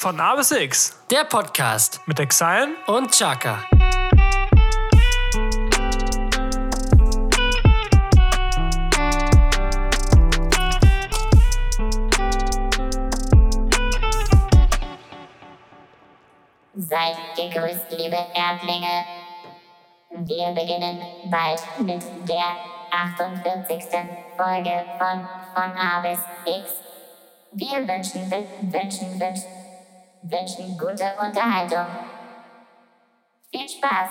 Von A bis X Der Podcast mit Exile. und Chaka. Seid gegrüßt, liebe Erdlinge. Wir beginnen bald mit der 48. Folge von Von A bis X. Wir wünschen, wün- wünschen, wünschen, wünschen gute Unterhaltung. Viel Spaß!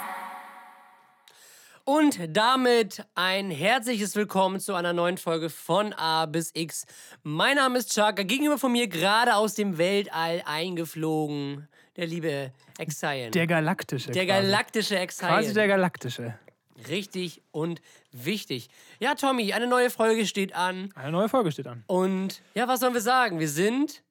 Und damit ein herzliches Willkommen zu einer neuen Folge von A bis X. Mein Name ist Chaka, gegenüber von mir gerade aus dem Weltall eingeflogen. Der liebe Exion. Der galaktische. Der quasi. galaktische Exion. Quasi der galaktische. Richtig und wichtig. Ja, Tommy, eine neue Folge steht an. Eine neue Folge steht an. Und ja, was sollen wir sagen? Wir sind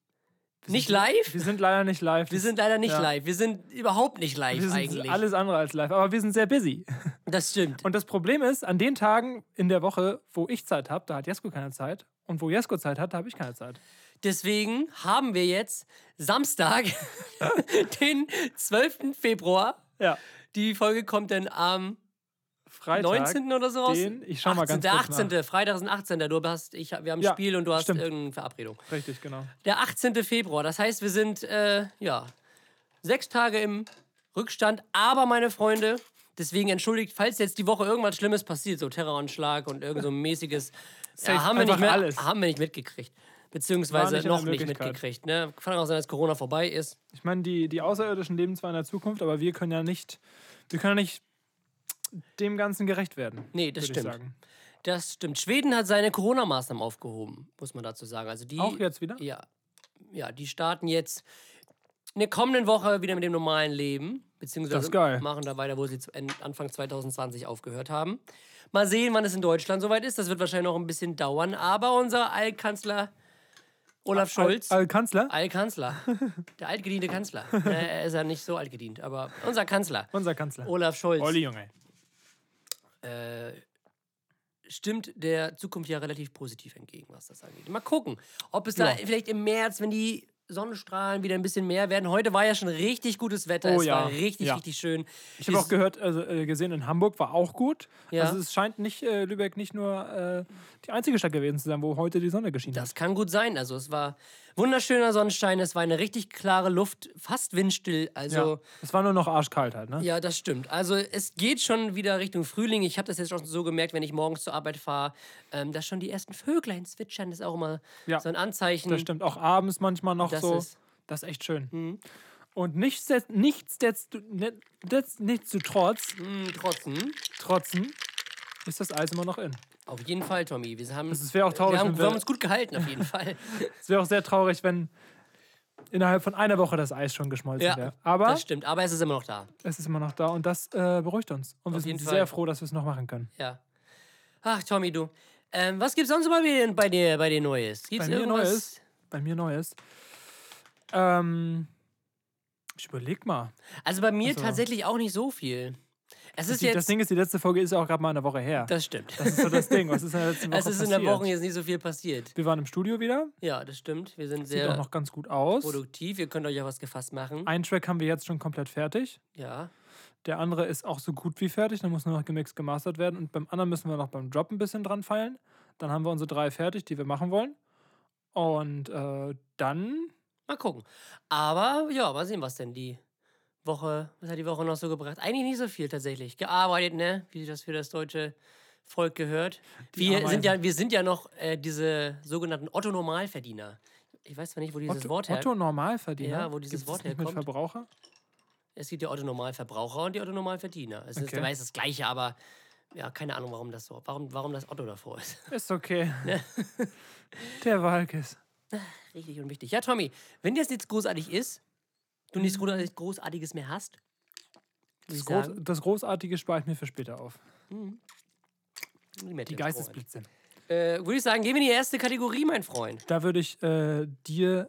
nicht live. Wir sind leider nicht live. Wir sind leider nicht Ja. live. Wir sind überhaupt nicht live Wir sind eigentlich. alles andere als live, aber wir sind sehr busy. das stimmt. Und das Problem ist, an den Tagen in der Woche, wo ich Zeit habe, da hat Jesko keine Zeit. Und wo Jesko Zeit hat, da habe ich keine Zeit. Deswegen haben wir jetzt Samstag, den 12. Februar. Ja. Die Folge kommt dann am Freitag. 19. oder so raus. den- ich schau mal 18., ganz kurz Der 18. Freitag ist ein 18. Du hast, ich, wir haben ein Ja, Spiel und du hast stimmt. irgendeine Verabredung. Richtig, genau. Der 18. Februar. Das heißt, wir sind äh, ja sechs Tage im Rückstand. Aber meine Freunde, deswegen entschuldigt, falls jetzt die Woche irgendwas Schlimmes passiert, so Terroranschlag und irgend so ein mäßiges, ja, haben, wir nicht mehr, alles. haben wir nicht mitgekriegt. Beziehungsweise nicht noch nicht mitgekriegt. Ne? Kann auch sein, dass Corona vorbei ist. Ich meine, die, die Außerirdischen leben zwar in der Zukunft, aber wir können ja nicht, wir können ja nicht dem Ganzen gerecht werden. Nee, das stimmt. sagen. Das stimmt. Schweden hat seine Corona-Maßnahmen aufgehoben, muss man dazu sagen. Also die, Auch jetzt wieder? Ja, ja, die starten jetzt in der kommenden Woche wieder mit dem normalen Leben. Beziehungsweise Das ist geil. machen da weiter, wo sie Anfang 2020 aufgehört haben. Mal sehen, wann es in Deutschland soweit ist. Das wird wahrscheinlich noch ein bisschen dauern. Aber unser Altkanzler Olaf Scholz. Al, Al Kanzler, Altkanzler. Der altgediente Kanzler. Er ist ja nicht so altgedient, aber unser Kanzler. unser Kanzler. Olaf Scholz Olli, Junge. Äh, stimmt der Zukunft ja relativ positiv entgegen, was das angeht. Mal gucken, ob es da Ja. vielleicht im März, wenn die Sonnenstrahlen wieder ein bisschen mehr werden. Heute war ja schon richtig gutes Wetter. Oh es ja, war richtig, ja. richtig schön. Ich habe auch gehört, also äh, gesehen, in Hamburg war auch gut. Ja. Also es scheint nicht, äh, Lübeck nicht nur äh, die einzige Stadt gewesen zu sein, wo heute die Sonne geschienen hat. Das kann gut sein. Also es war wunderschöner Sonnenschein, es war eine richtig klare Luft, fast windstill. Also Ja. Es war nur noch arschkalt halt, ne? Ja, das stimmt. Also es geht schon wieder Richtung Frühling. Ich habe das jetzt auch so gemerkt, wenn ich morgens zur Arbeit fahre, ähm, dass schon die ersten Vöglein zwitschern. Das ist auch immer Ja, so ein Anzeichen. Das stimmt. Auch abends manchmal noch Das so. ist- das ist echt schön. Und nichtsdest- nichtsdest- ne- des- nichtsdestotrotz, Hm, trotzdem. trotzen, ist das Eis immer noch in. Auf jeden Fall, Tommy. Wir haben, Es wäre auch traurig, wir haben, wir wir- haben uns gut gehalten, auf jeden Fall. Es wäre auch sehr traurig, wenn innerhalb von einer Woche das Eis schon geschmolzen Ja, wäre. Aber das stimmt. Aber es ist immer noch da. es ist immer noch da und das äh, beruhigt uns. Und wir Auf sind jeden sehr Fall. froh, dass wir es noch machen können. Ja. Ach, Tommy, du. Ähm, was gibt's sonst bei dir, bei dir, bei dir Neues? Gibt's Bei mir irgendwas? Neues? Bei mir Neues. Ähm, ich überleg mal. Also bei mir Also- tatsächlich auch nicht so viel. Es ist Die, jetzt. das Ding ist, die letzte Folge ist ja auch gerade mal eine Woche her. das stimmt. Das ist so das Ding. Was ist in der letzten Woche es ist in passiert? der Woche jetzt nicht so viel passiert. Wir waren im Studio wieder. Ja, das stimmt. Wir sind Sieht auch sehr noch ganz gut aus. produktiv. Ihr könnt euch ja was gefasst machen. Ein Track haben wir jetzt schon komplett fertig. Ja. Der andere ist auch so gut wie fertig. Dann muss nur noch gemixt, gemastert werden. Und beim anderen müssen wir noch beim Drop ein bisschen dran feilen. Dann haben wir unsere drei fertig, die wir machen wollen. Und äh, dann Mal gucken. Aber ja, mal sehen, was denn die Woche, was hat die Woche noch so gebracht? Eigentlich nicht so viel tatsächlich. Gearbeitet, ne? Wie das für das deutsche Volk gehört. Wir sind, ja, wir sind ja noch äh, diese sogenannten Otto-Normalverdiener. Ich weiß zwar nicht, wo dieses Otto, Wort her... Otto Normalverdiener. Ja, wo dieses Gibt's Wort nicht mit herkommt. Verbraucher? Es gibt die Otto-Normalverbraucher und die Otto-Normalverdiener. Es ist Okay. meist das Gleiche, aber ja, keine Ahnung, warum das so, warum, warum das Otto davor ist. Ist okay. Der Walkes. Richtig und wichtig. Ja, Tommy, wenn dir das nichts großartig ist, du nichts großartig- Großartiges mehr hast, Das, Groß, das Großartige spare ich mir für später auf. die Mette Die. Geistesblitze. Äh, würde ich sagen, gehen wir in die erste Kategorie, mein Freund. Da würde ich äh, dir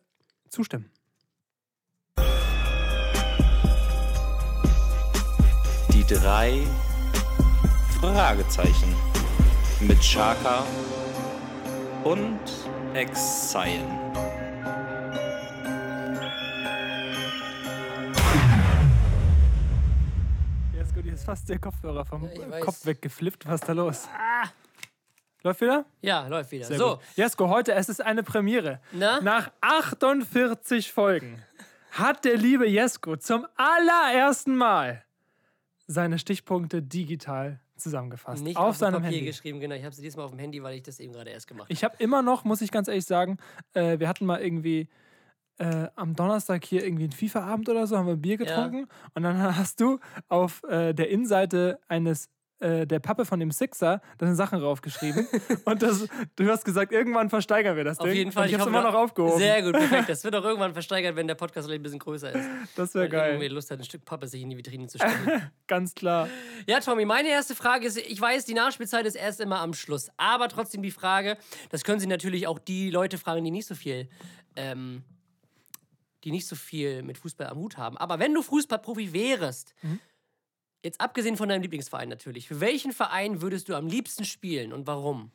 zustimmen. Die drei Fragezeichen mit Chaka und Exile. Hast dir Kopfhörer vom Ja. Kopf weggeflippt. Was ist da los? Läuft wieder? Ja, läuft wieder. Sehr so, gut. Jesko, heute, es ist eine Premiere. Na? Nach 48 Folgen hat der liebe Jesko zum allerersten Mal seine Stichpunkte digital zusammengefasst. nicht auf auf, seinem Papier Handy. geschrieben, genau. Ich habe sie diesmal auf dem Handy, weil ich das eben gerade erst gemacht habe. Ich habe immer noch, muss ich ganz ehrlich sagen, äh, wir hatten mal irgendwie äh, am Donnerstag hier irgendwie einen FIFA-Abend oder so, haben wir ein Bier getrunken und dann hast du auf äh, der Innenseite eines äh, der Pappe von dem Sixer deine Sachen raufgeschrieben und das, du hast gesagt, irgendwann versteigern wir das Auf Ding. jeden Fall. Und ich habe es hoffe, immer noch aufgehoben. Sehr gut, perfekt. Das wird auch irgendwann versteigert, wenn der Podcast vielleicht ein bisschen größer ist. das wäre Weil irgendwie geil. Lust hat, ein Stück Pappe sich in die Vitrine zu stellen. Ganz klar. Ja, Tommy, meine erste Frage ist, ich weiß, die Nachspielzeit ist erst immer am Schluss, aber trotzdem die Frage, das können Sie natürlich auch die Leute fragen, die nicht so viel, ähm, die nicht so viel mit Fußball am Hut haben. Aber wenn du Fußballprofi wärst, jetzt abgesehen von deinem Lieblingsverein natürlich, für welchen Verein würdest du am liebsten spielen und warum?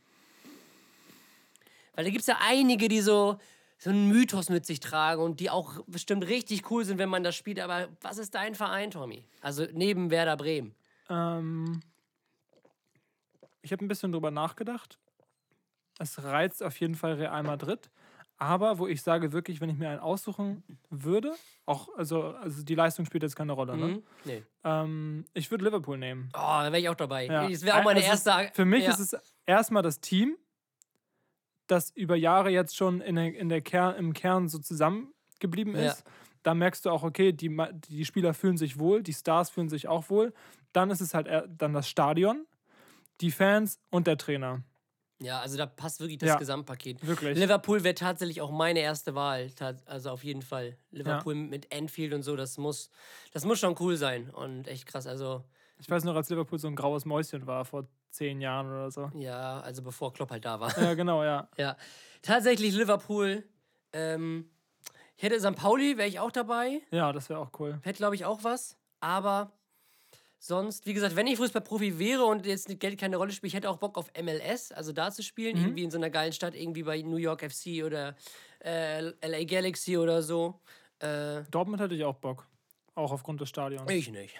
Weil da gibt es ja einige, die so, so einen Mythos mit sich tragen und die auch bestimmt richtig cool sind, wenn man das spielt. Aber was ist dein Verein, Tommy? Also neben Werder Bremen. Ähm, ich habe ein bisschen drüber nachgedacht. Es reizt auf jeden Fall Real Madrid. Aber wo ich sage wirklich, wenn ich mir einen aussuchen würde, auch, also, also die Leistung spielt jetzt keine Rolle, ne? Mhm. Nee. Ähm, ich würde Liverpool nehmen. Oh, da wäre ich auch dabei. Ja. Das wäre auch meine Also erste. Ist, für mich ja. ist es erstmal das Team, das über Jahre jetzt schon in der, in der Kern, im Kern so zusammengeblieben Ja. ist. Da merkst du auch, okay, die, die Spieler fühlen sich wohl, die Stars fühlen sich auch wohl. Dann ist es halt dann das Stadion, die Fans und der Trainer. Ja, also da passt wirklich das Ja. Gesamtpaket. Wirklich. Liverpool wäre tatsächlich auch meine erste Wahl. Also auf jeden Fall. Liverpool mit Anfield und so, das muss, das muss schon cool sein. Und echt krass. Also, Ich weiß noch, als Liverpool so ein graues Mäuschen war vor zehn Jahren oder so. ja, also bevor Klopp halt da war. Ja, genau, ja. Ja. Tatsächlich Liverpool. Ähm, ich hätte St. Pauli, wäre ich auch dabei. Ja, das wäre auch cool. Hätte, glaube ich, auch was. Aber sonst, wie gesagt, wenn ich Fußballprofi wäre und jetzt Geld keine Rolle spielt, ich hätte auch Bock auf MLS, also da zu spielen, Mhm. irgendwie in so einer geilen Stadt, irgendwie bei New York FC oder äh, LA Galaxy oder so. Äh, Dortmund hätte ich auch Bock. Auch aufgrund des Stadions. ich nicht.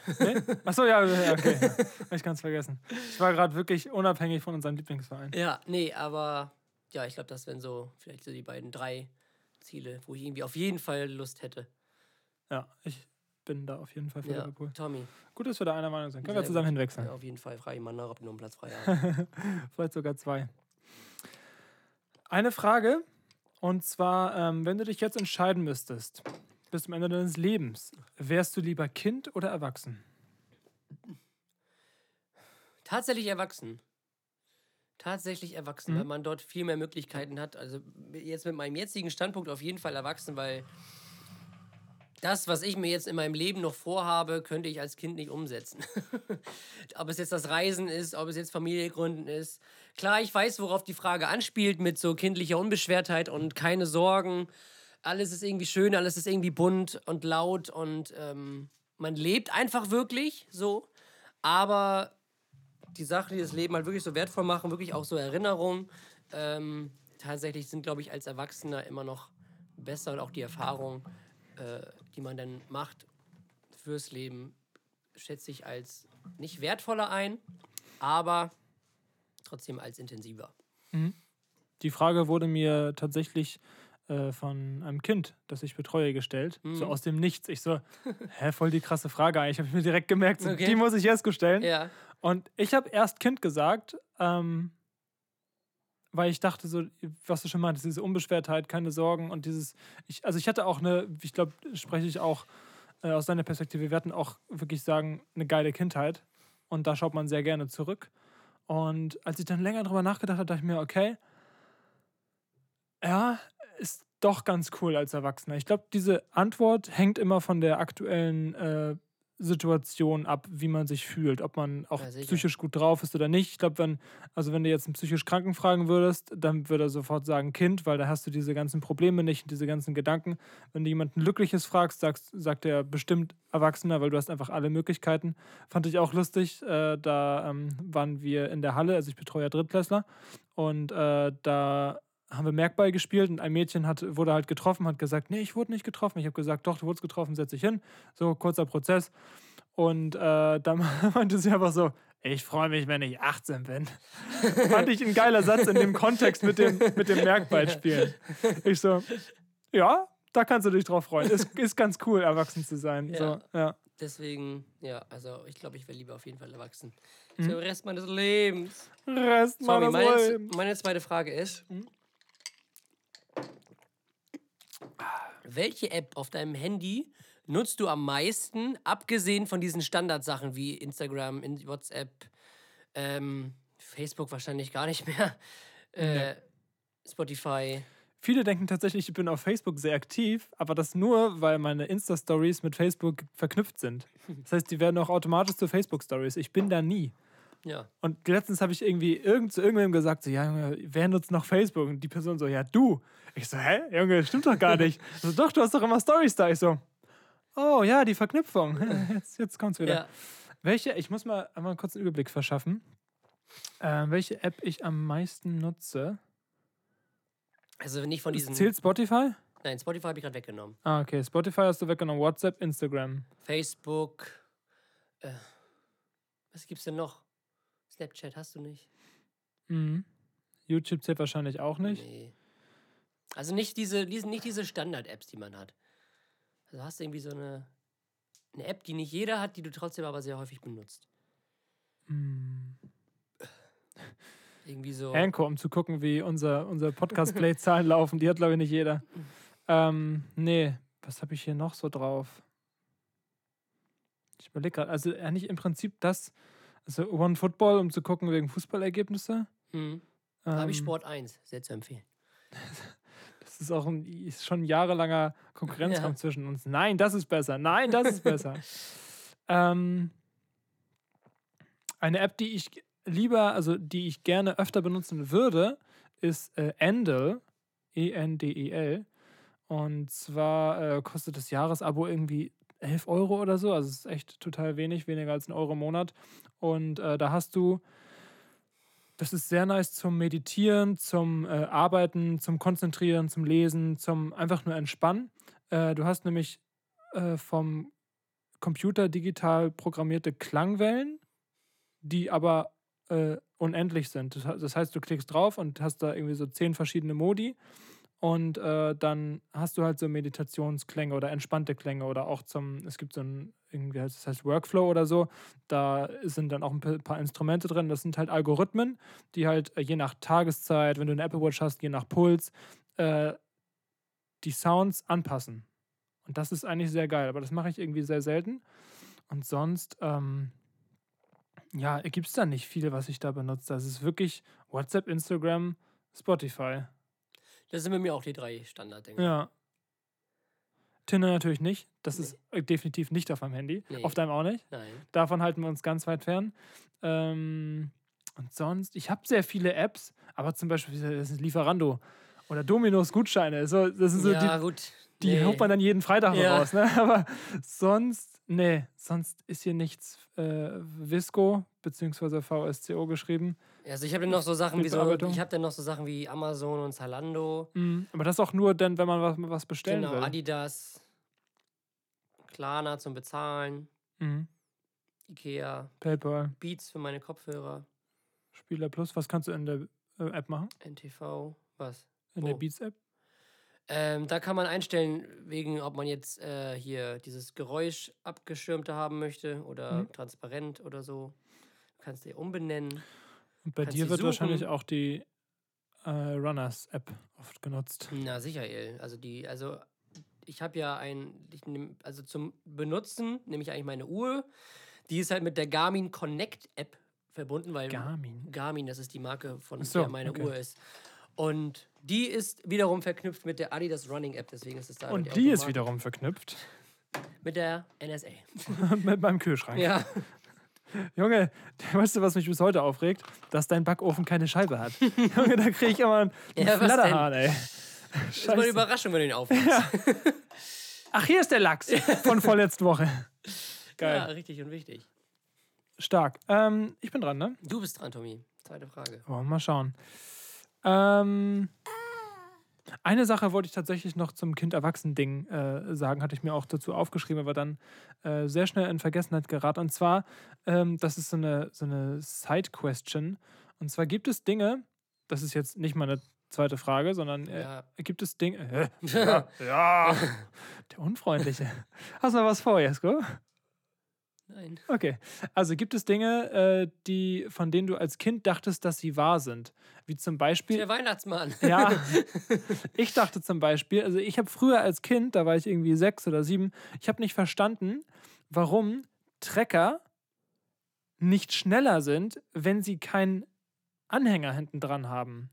Achso, ja, ja, okay. Hab ich ganz vergessen. Ich war gerade wirklich unabhängig von unserem Lieblingsverein. ja, nee, aber ja, ich glaube, das wären so vielleicht so die beiden, drei Ziele, wo ich irgendwie auf jeden Fall Lust hätte. Ja, ich bin da auf jeden Fall für Ja, Liverpool. Tommy. Gut, dass wir da einer Meinung sind. Können wir Sehr zusammen gut. hinwechseln. Ja, auf jeden Fall frage ich mal nach, ob noch einen Platz frei hast. Vielleicht sogar zwei. Eine Frage. Und zwar, ähm, wenn du dich jetzt entscheiden müsstest, bis zum Ende deines Lebens, wärst du lieber Kind oder erwachsen? Tatsächlich erwachsen. Tatsächlich erwachsen, Mhm. weil man dort viel mehr Möglichkeiten hat. Also jetzt mit meinem jetzigen Standpunkt auf jeden Fall erwachsen, weil das, was ich mir jetzt in meinem Leben noch vorhabe, könnte ich als Kind nicht umsetzen. ob es jetzt das Reisen ist, ob es jetzt Familie gründen ist. Klar, ich weiß, worauf die Frage anspielt mit so kindlicher Unbeschwertheit und keine Sorgen. Alles ist irgendwie schön, alles ist irgendwie bunt und laut und ähm, man lebt einfach wirklich so. Aber die Sachen, die das Leben halt wirklich so wertvoll machen, wirklich auch so Erinnerungen, ähm, tatsächlich sind, glaube ich, als Erwachsener immer noch besser und auch die Erfahrung, äh, die man dann macht fürs Leben, schätze ich als nicht wertvoller ein, aber trotzdem als intensiver. Die Frage wurde mir tatsächlich äh, von einem Kind, das ich betreue, gestellt. Mhm. So aus dem Nichts. Ich so, hä, voll die krasse Frage eigentlich. Habe ich mir direkt gemerkt, so, Okay. die muss ich Jesko stellen. Ja, Und ich habe erst Kind gesagt, ähm, weil ich dachte so, was du schon meintest, diese Unbeschwertheit, keine Sorgen und dieses, ich, also ich hatte auch eine, ich glaube, spreche ich auch äh, aus deiner Perspektive, wir hatten auch wirklich sagen, eine geile Kindheit und da schaut man sehr gerne zurück. Und als ich dann länger drüber nachgedacht habe, dachte ich mir, okay, ja, ist doch ganz cool als Erwachsener. Ich glaube, diese Antwort hängt immer von der aktuellen äh, Situation ab, wie man sich fühlt, ob man auch Ja, psychisch gut drauf ist oder nicht. Ich glaube, wenn, also wenn du jetzt einen psychisch Kranken fragen würdest, dann würde er sofort sagen Kind, weil da hast du diese ganzen Probleme nicht und diese ganzen Gedanken. Wenn du jemanden Glückliches fragst, sagst, sagt er bestimmt Erwachsener, weil du hast einfach alle Möglichkeiten. Fand ich auch lustig. Äh, da ähm, waren wir in der Halle, also ich betreue ja Drittklässler und äh, da haben wir Merkball gespielt und ein Mädchen hat, wurde halt getroffen, hat gesagt, nee, ich wurde nicht getroffen. Ich habe gesagt, doch, du wurdest getroffen, setz dich hin. So, kurzer Prozess. Und äh, dann meinte sie einfach so, ich freue mich, wenn ich 18 bin. Fand ich ein geiler Satz in dem Kontext mit dem, mit dem Merkballspielen. Ich so, ja, da kannst du dich drauf freuen. Ist, ist ganz cool, erwachsen zu sein. Ja. So, ja. Deswegen, ja, also ich glaube, ich wäre lieber auf jeden Fall erwachsen. Mhm. Für den Rest meines Lebens. Rest Sorry, meines meine, Lebens. meine zweite Frage ist: Welche App auf deinem Handy nutzt du am meisten, abgesehen von diesen Standardsachen wie Instagram, in WhatsApp, ähm, Facebook wahrscheinlich gar nicht mehr, äh, Spotify? Viele denken tatsächlich, ich bin auf Facebook sehr aktiv, aber das nur, weil meine Insta-Stories mit Facebook verknüpft sind. Das heißt, die werden auch automatisch zu Facebook-Stories. Ich bin da nie. Ja. Und letztens habe ich irgendwie irgend, zu irgendwem gesagt, so, ja, wer nutzt noch Facebook? Und die Person so, ja, du. Ich so, hä? Junge, stimmt doch gar nicht. So, doch, du hast doch immer Stories da. Ich so, oh ja, die Verknüpfung. Jetzt, jetzt kommt's wieder. ja. Welche, ich muss mal einmal kurz einen Überblick verschaffen, äh, welche App ich am meisten nutze. Also nicht von diesen. Zählt Spotify? Nein, Spotify habe ich gerade weggenommen. Ah, okay. Spotify hast du weggenommen. WhatsApp, Instagram. Facebook. Äh, was gibt's denn noch? Snapchat hast du nicht? Mhm. YouTube zählt wahrscheinlich auch nicht. Nee. Also nicht diese, diese, nicht diese Standard-Apps, die man hat. Also hast du irgendwie so eine, eine App, die nicht jeder hat, die du trotzdem aber sehr häufig benutzt. Mhm. Irgendwie so. Anchor, um zu gucken, wie unser, unser Podcast-Play-Zahlen laufen. Die hat, glaube ich, nicht jeder. Ähm, nee, was habe ich hier noch so drauf? Ich überlege gerade, also eigentlich im Prinzip das, also One Football, um zu gucken wegen Fußballergebnisse. Hm. Da habe ich Ähm, Sport 1, sehr zu empfehlen. Ist auch ein, ist schon ein jahrelanger Konkurrenzkampf Ja. zwischen uns. Nein, das ist besser. Nein, das ist besser. ähm, eine App, die ich lieber, also die ich gerne öfter benutzen würde, ist äh, Endel. E-N-D-E-L. Und zwar äh, kostet das Jahresabo irgendwie 11 Euro oder so. Also es ist echt total wenig, weniger als ein Euro im Monat. Und äh, da hast du das ist sehr nice zum Meditieren, zum äh, Arbeiten, zum Konzentrieren, zum Lesen, zum einfach nur Entspannen. Äh, du hast nämlich äh, vom Computer digital programmierte Klangwellen, die aber äh, unendlich sind. Das, das heißt, du klickst drauf und hast da irgendwie so zehn verschiedene Modi und äh, dann hast du halt so Meditationsklänge oder entspannte Klänge oder auch zum, es gibt so ein, irgendwie heißt das heißt Workflow oder so, da sind dann auch ein pa- paar Instrumente drin. Das sind halt Algorithmen, die halt äh, je nach Tageszeit, wenn du eine Apple Watch hast, je nach Puls, äh, die Sounds anpassen. Und das ist eigentlich sehr geil, aber das mache ich irgendwie sehr selten. Und sonst, ähm, ja, gibt es da nicht viel, was ich da benutze. Das ist wirklich WhatsApp, Instagram, Spotify. Das sind bei mir auch die drei Standard-Dinge. Ja. Tinder natürlich nicht. Das ist äh, definitiv nicht auf meinem Handy. Nee. Auf deinem auch nicht. Nein. Davon halten wir uns ganz weit fern. Ähm, und sonst, ich habe sehr viele Apps, aber zum Beispiel das ist Lieferando oder Dominos Gutscheine. So, das sind so ja, die, gut. die Nee. holt man dann jeden Freitag Ja. raus. Ne? Aber sonst, nee, sonst ist hier nichts äh, Visco bzw. VSCO geschrieben. Also ich habe dann noch so Sachen wie so, ich habe dann noch so Sachen wie Amazon und Zalando, Mhm. Aber das auch nur dann, wenn man was, was bestellen genau, will. Adidas, Klarna zum Bezahlen, Mhm. Ikea, PayPal, Beats für meine Kopfhörer, Spieler Plus. Was kannst du in der äh, App machen? NTV, was? In der Wo? Beats-App? Ähm, da kann man einstellen, wegen ob man jetzt äh, hier dieses Geräusch abgeschirmte haben möchte oder Mhm. transparent oder so. Du kannst die umbenennen. Und bei Kannst dir wird wahrscheinlich suchen. auch die äh, Runners-App oft genutzt. Na sicher, El. Also die, also ich habe ja ein, nehm, also zum Benutzen nehme ich eigentlich meine Uhr. Die ist halt mit der Garmin Connect App verbunden, weil Garmin. Garmin, das ist die Marke, von so, der meine okay. Uhr ist. Und die ist wiederum verknüpft mit der Adidas Running App, deswegen ist es da. Und die ist wiederum verknüpft Mit der NSA. mit meinem Kühlschrank. Ja. Junge, weißt du, was mich bis heute aufregt? Dass dein Backofen keine Scheibe hat. Junge, da kriege ich immer einen Ja? Flatterhahn, ey. Das ist mal eine. Überraschung, wenn du ihn aufmachst. Ach, hier ist der Lachs von vorletzte Woche. Geil. Ja, richtig und wichtig. Stark. Ähm, ich bin dran, ne? Du bist dran, Tommy. Zweite Frage. Oh, mal schauen. Ähm, Eine Sache wollte ich tatsächlich noch zum Kind-Erwachsen-Ding äh, sagen, hatte ich mir auch dazu aufgeschrieben, aber dann äh, sehr schnell in Vergessenheit geraten. Und zwar, ähm, das ist so eine, so eine Side-Question. Und zwar gibt es Dinge, das ist jetzt nicht mal eine zweite Frage, sondern äh, Ja. gibt es Dinge. Äh, ja, ja, der Unfreundliche. Hast du noch was vor, Jesko? Nein. Okay. Also gibt es Dinge, äh, die, von denen du als Kind dachtest, dass sie wahr sind? Wie zum Beispiel. Der Weihnachtsmann. Ja, ich dachte zum Beispiel, also ich habe früher als Kind, da war ich irgendwie sechs oder sieben, ich habe nicht verstanden, warum Trecker nicht schneller sind, wenn sie keinen Anhänger hinten dran haben.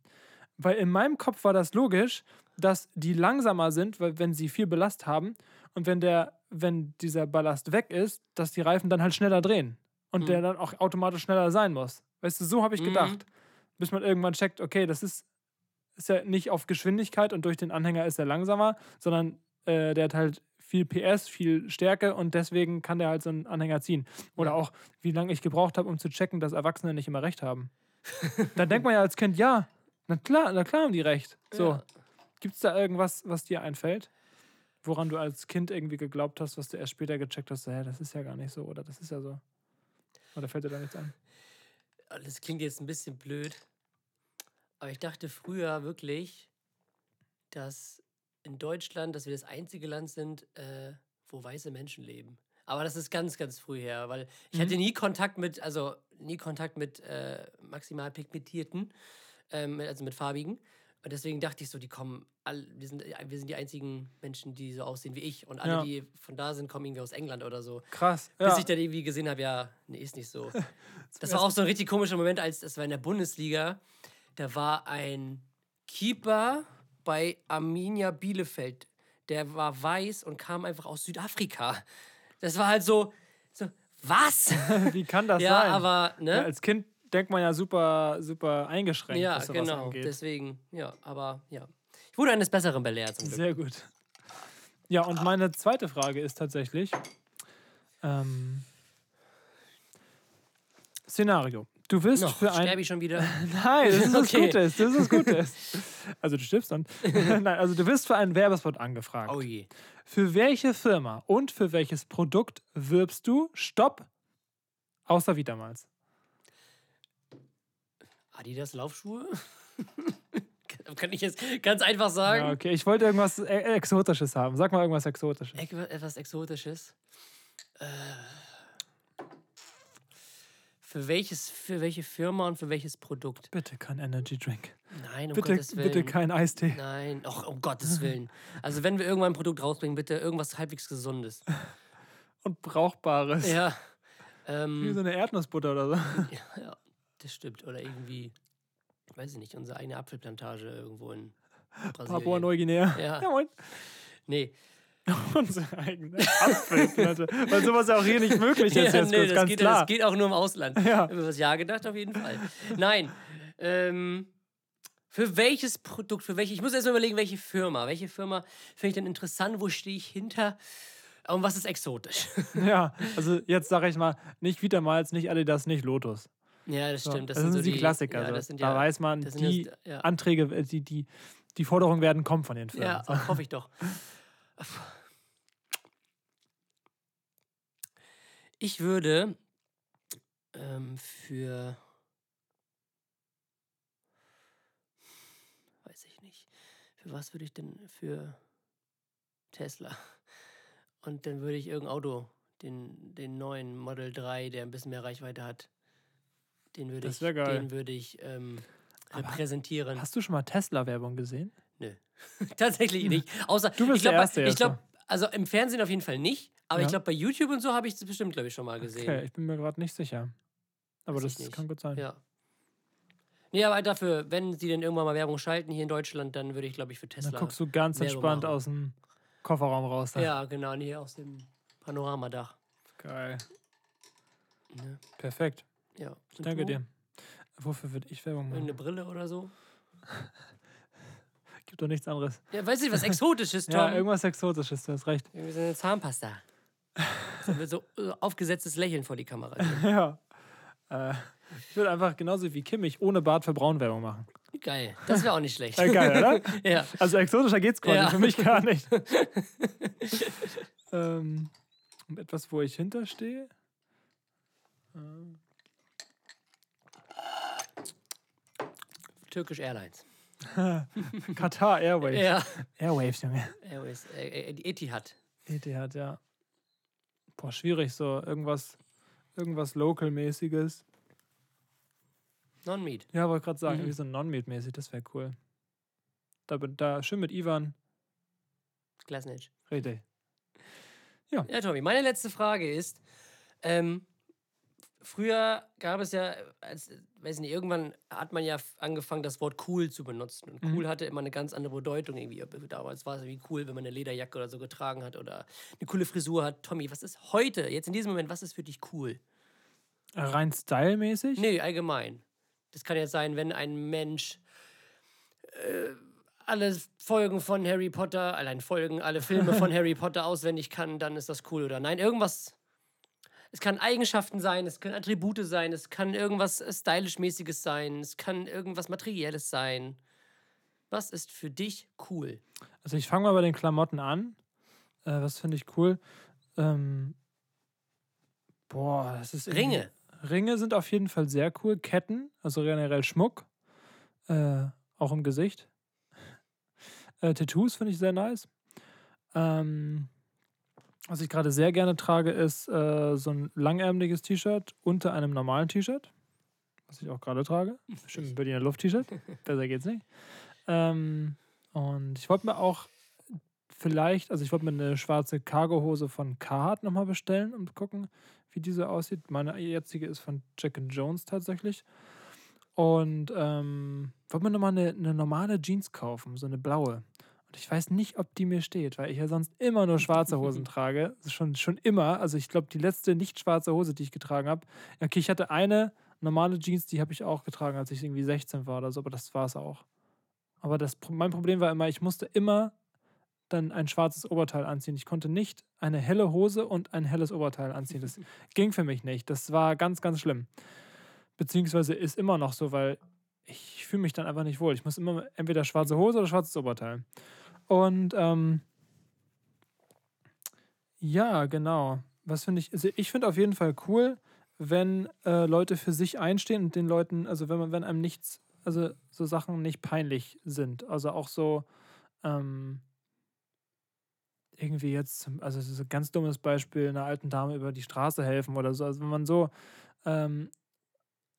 Weil in meinem Kopf war das logisch, dass die langsamer sind, weil wenn sie viel Ballast haben und wenn der, wenn dieser Ballast weg ist, dass die Reifen dann halt schneller drehen und der dann auch automatisch schneller sein muss. Weißt du, so habe ich Mhm. gedacht. Bis man irgendwann checkt, okay, das ist, ist ja nicht auf Geschwindigkeit und durch den Anhänger ist er langsamer, sondern äh, der hat halt viel PS, viel Stärke und deswegen kann der halt so einen Anhänger ziehen. Oder auch, wie lange ich gebraucht habe, um zu checken, dass Erwachsene nicht immer recht haben. Dann denkt man ja als Kind, ja, na klar, na klar haben die recht. So. Ja. Gibt es da irgendwas, was dir einfällt? Woran du als Kind irgendwie geglaubt hast, was du erst später gecheckt hast, so, hä, das ist ja gar nicht so oder das ist ja so. Oder fällt dir da nichts ein? Das klingt jetzt ein bisschen blöd. Aber ich dachte früher wirklich, dass in Deutschland, dass wir das einzige Land sind, äh, wo weiße Menschen leben. Aber das ist ganz, ganz früh her, weil ich hatte nie Kontakt mit, also nie Kontakt mit äh, maximal pigmentierten, ähm, also mit farbigen. Und deswegen dachte ich so, die kommen, all, wir, sind, wir sind die einzigen Menschen, die so aussehen wie ich. Und alle, Ja. die von da sind, kommen irgendwie aus England oder so. Krass. Bis Ja. ich dann irgendwie gesehen habe, ja, nee, ist nicht so. Das war auch so ein richtig komischer Moment, als das war in der Bundesliga. Da war ein Keeper bei Arminia Bielefeld. Der war weiß und kam einfach aus Südafrika. Das war halt so, so was? Wie kann das ja, sein? aber, ja, ne? als Kind denkt man ja super, super eingeschränkt, Ja, genau. Deswegen, ja, aber ja. Ich wurde eines Besseren belehrt zum Glück. Sehr gut. Ja, und meine zweite Frage ist tatsächlich: ähm, Szenario. Du wirst Noch, für ein. sterbe ich schon wieder. Nein, das ist Okay. Gutes. Das ist was Gutes. Also du stirbst dann. Nein, also du wirst für einen Werbespot angefragt. Oh je. Für welche Firma und für welches Produkt wirbst du? Stopp. Außer Vitamals. Adidas Laufschuhe? Kann ich jetzt ganz einfach sagen. Ja, okay. Ich wollte irgendwas e Exotisches haben. Sag mal irgendwas Exotisches. Etwas Exotisches. Äh, für, welches, für welche Firma und für welches Produkt? Bitte kein Energy Drink. Nein, um Bitte, Gottes Willen. bitte kein Eistee. Nein, och, um Gottes Willen. Also wenn wir irgendwann ein Produkt rausbringen, bitte irgendwas halbwegs Gesundes. Und Brauchbares. Ja. Wie Ähm, so eine Erdnussbutter oder so. ja, ja, das stimmt. Oder irgendwie, weiß ich nicht, unsere eigene Apfelplantage irgendwo in Brasilien. Papua-Neuguinea. Ja. ja moin. Nee, Unsere eigene Apfelplatte. Weil sowas ja auch hier nicht möglich ist, ja, jetzt nee, das, ganz geht, klar. das geht auch nur im Ausland. Ja. Über das Ja gedacht, auf jeden Fall. Nein. Ähm, für welches Produkt, für welche, ich muss erst mal überlegen, welche Firma. Welche Firma finde ich denn interessant? Wo stehe ich hinter? Und was ist exotisch? Ja, also jetzt sage ich mal, nicht Vitamals, nicht Adidas, nicht Lotus. Ja, das stimmt. Das, sind sind so die Klassiker. Ja, so. das sind da ja, weiß man, das sind die das- ja. Anträge, äh, die, die, die Forderungen werden kommen von den Firmen. Ja, So. hoffe ich doch. Ich würde ähm, für. Weiß ich nicht. Für was würde ich denn für Tesla? Und dann würde ich irgendein Auto, den, den neuen Model 3, der ein bisschen mehr Reichweite hat, den würde Das ich, den würde ich ähm, repräsentieren. Hast du schon mal Tesla-Werbung gesehen? Nö. Tatsächlich nicht. Außer, Du bist ich glaub, der Erste Ich glaube, also im Fernsehen auf jeden Fall nicht, aber Ja. ich glaube, bei YouTube und so habe ich es bestimmt, glaube ich, schon mal gesehen. Okay, ich bin mir gerade nicht sicher. Aber Weiß das kann gut sein. Ja. Nee, aber dafür, wenn sie denn irgendwann mal Werbung schalten hier in Deutschland, dann würde ich, glaube ich, für Dann Tesla. guckst du ganz Werbung entspannt machen. aus dem Kofferraum raus. da. Ja, genau, nee, aus dem Panoramadach. Geil. Ne? Perfekt. Ja. Danke du? dir. Wofür würde ich Werbung machen? Irgendeine Brille oder so? Gibt doch nichts anderes. Ja, weiß nicht, was Exotisches, Tom. Ja, irgendwas Exotisches, du hast recht. Irgendwie so eine Zahnpasta. So wird so äh, aufgesetztes Lächeln vor die Kamera. Ja. Äh, ich würde einfach genauso wie Kimmich ohne Bart für Braunwerbung machen. Geil. Das wäre auch nicht schlecht. Ja, geil, oder? ja. Also exotischer geht's quasi Ja. für mich gar nicht. ähm, etwas, wo ich hinterstehe. Turkish Airlines. Qatar Airways. Ja. Airwaves, Junge. Airways. Äh, äh, die Etihad. Etihad, ja. Boah, schwierig so. Irgendwas, irgendwas Local-mäßiges. Non-Meat. Ja, wollte gerade sagen, Mhm. irgendwie so Non-Meat-mäßig, das wäre cool. Da, da schön mit Ivan. Glasnitch. Richtig. Ja, Tommy, meine letzte Frage ist: ähm, Früher gab es ja, als, weiß nicht, irgendwann hat man ja angefangen, das Wort cool zu benutzen. Und cool hatte immer eine ganz andere Bedeutung irgendwie. Damals war es irgendwie cool, wenn man eine Lederjacke oder so getragen hat oder eine coole Frisur hat. Tommy, was ist heute, jetzt in diesem Moment, was ist für dich cool? Äh, Rein stylmäßig? Nee, allgemein. Das kann jetzt sein, wenn ein Mensch äh, alle Folgen von Harry Potter, allein Folgen, alle Filme von Harry Potter auswendig kann, dann ist das cool oder nein. Irgendwas. Es kann Eigenschaften sein, es können Attribute sein, es kann irgendwas äh, stylisch-mäßiges sein, es kann irgendwas Materielles sein. Was ist für dich cool? Also ich fange mal bei den Klamotten an. Äh, was finde ich cool? Ähm, boah, das ist Ringe. Ringe sind auf jeden Fall sehr cool. Ketten, also generell Schmuck. Äh, auch im Gesicht. Äh, Tattoos finde ich sehr nice. Ähm, was ich gerade sehr gerne trage, ist äh, so ein langärmeliges T-Shirt unter einem normalen T-Shirt. Was ich auch gerade trage. Schön ein Berliner Luft-T-Shirt. Besser geht's nicht. Ähm, und ich wollte mir auch vielleicht, also ich wollte mir eine schwarze Cargohose von Carhartt nochmal bestellen, zu gucken, wie diese aussieht. Meine jetzige ist von Jack and Jones tatsächlich. Und ähm, wollte mir nochmal eine, eine normale Jeans kaufen, so eine blaue. Und ich weiß nicht, ob die mir steht, weil ich ja sonst immer nur schwarze Hosen trage. Schon, schon immer. Also ich glaube, die letzte nicht schwarze Hose, die ich getragen habe. Okay, ich hatte eine normale Jeans, die habe ich auch getragen, als ich irgendwie 16 war oder so, aber das war es auch. Aber das, mein Problem war immer, ich musste immer dann ein schwarzes Oberteil anziehen. Ich konnte nicht eine helle Hose und ein helles Oberteil anziehen. Das ging für mich nicht. Das war ganz, ganz schlimm. Beziehungsweise ist immer noch so, weil ich fühle mich dann einfach nicht wohl. Ich muss immer entweder schwarze Hose oder schwarzes Oberteil. Und ähm, ja, genau. Was finde ich? Also ich finde auf jeden Fall cool, wenn äh, Leute für sich einstehen und den Leuten, also wenn man, wenn einem nichts, also so Sachen nicht peinlich sind. Also auch so, ähm, irgendwie jetzt, also das ist ein ganz dummes Beispiel, einer alten Dame über die Straße helfen oder so. Also wenn man so, ähm,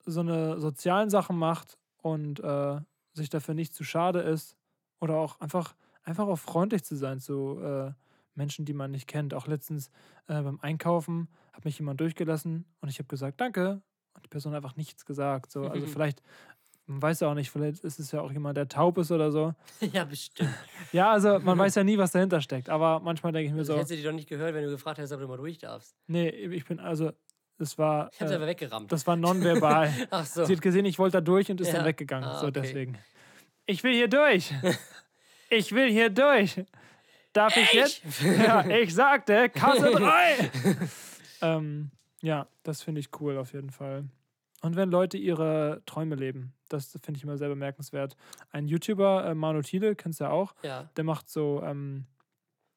so eine sozialen Sachen macht und äh, sich dafür nicht zu schade ist oder auch einfach, einfach auch freundlich zu sein zu äh, Menschen, die man nicht kennt. Auch letztens äh, beim Einkaufen hat mich jemand durchgelassen und ich habe gesagt, danke. Und die Person hat einfach nichts gesagt. So. Also vielleicht, man weiß ja auch nicht, vielleicht ist es ja auch jemand, der taub ist oder so. ja, bestimmt. Ja, also man weiß ja nie, was dahinter steckt. Aber manchmal denke ich mir Also, so, ich hätte sie doch nicht gehört, wenn du gefragt hättest, ob du mal durch darfst. nee, ich bin, also, es war, Ich hab's äh, weggerammt. das war nonverbal. Ach so. Sie hat gesehen, ich wollte da durch und ist Ja. dann weggegangen. Ah, So okay. deswegen. Ich will hier durch. ich will hier durch. Darf ich jetzt? Ja, ich sagte, Kasse 3. ähm, ja, das finde ich cool auf jeden Fall. Und wenn Leute ihre Träume leben, das finde ich immer sehr bemerkenswert. Ein YouTuber, äh, Manu Thiele, kennst du ja auch, Ja. der macht so ähm,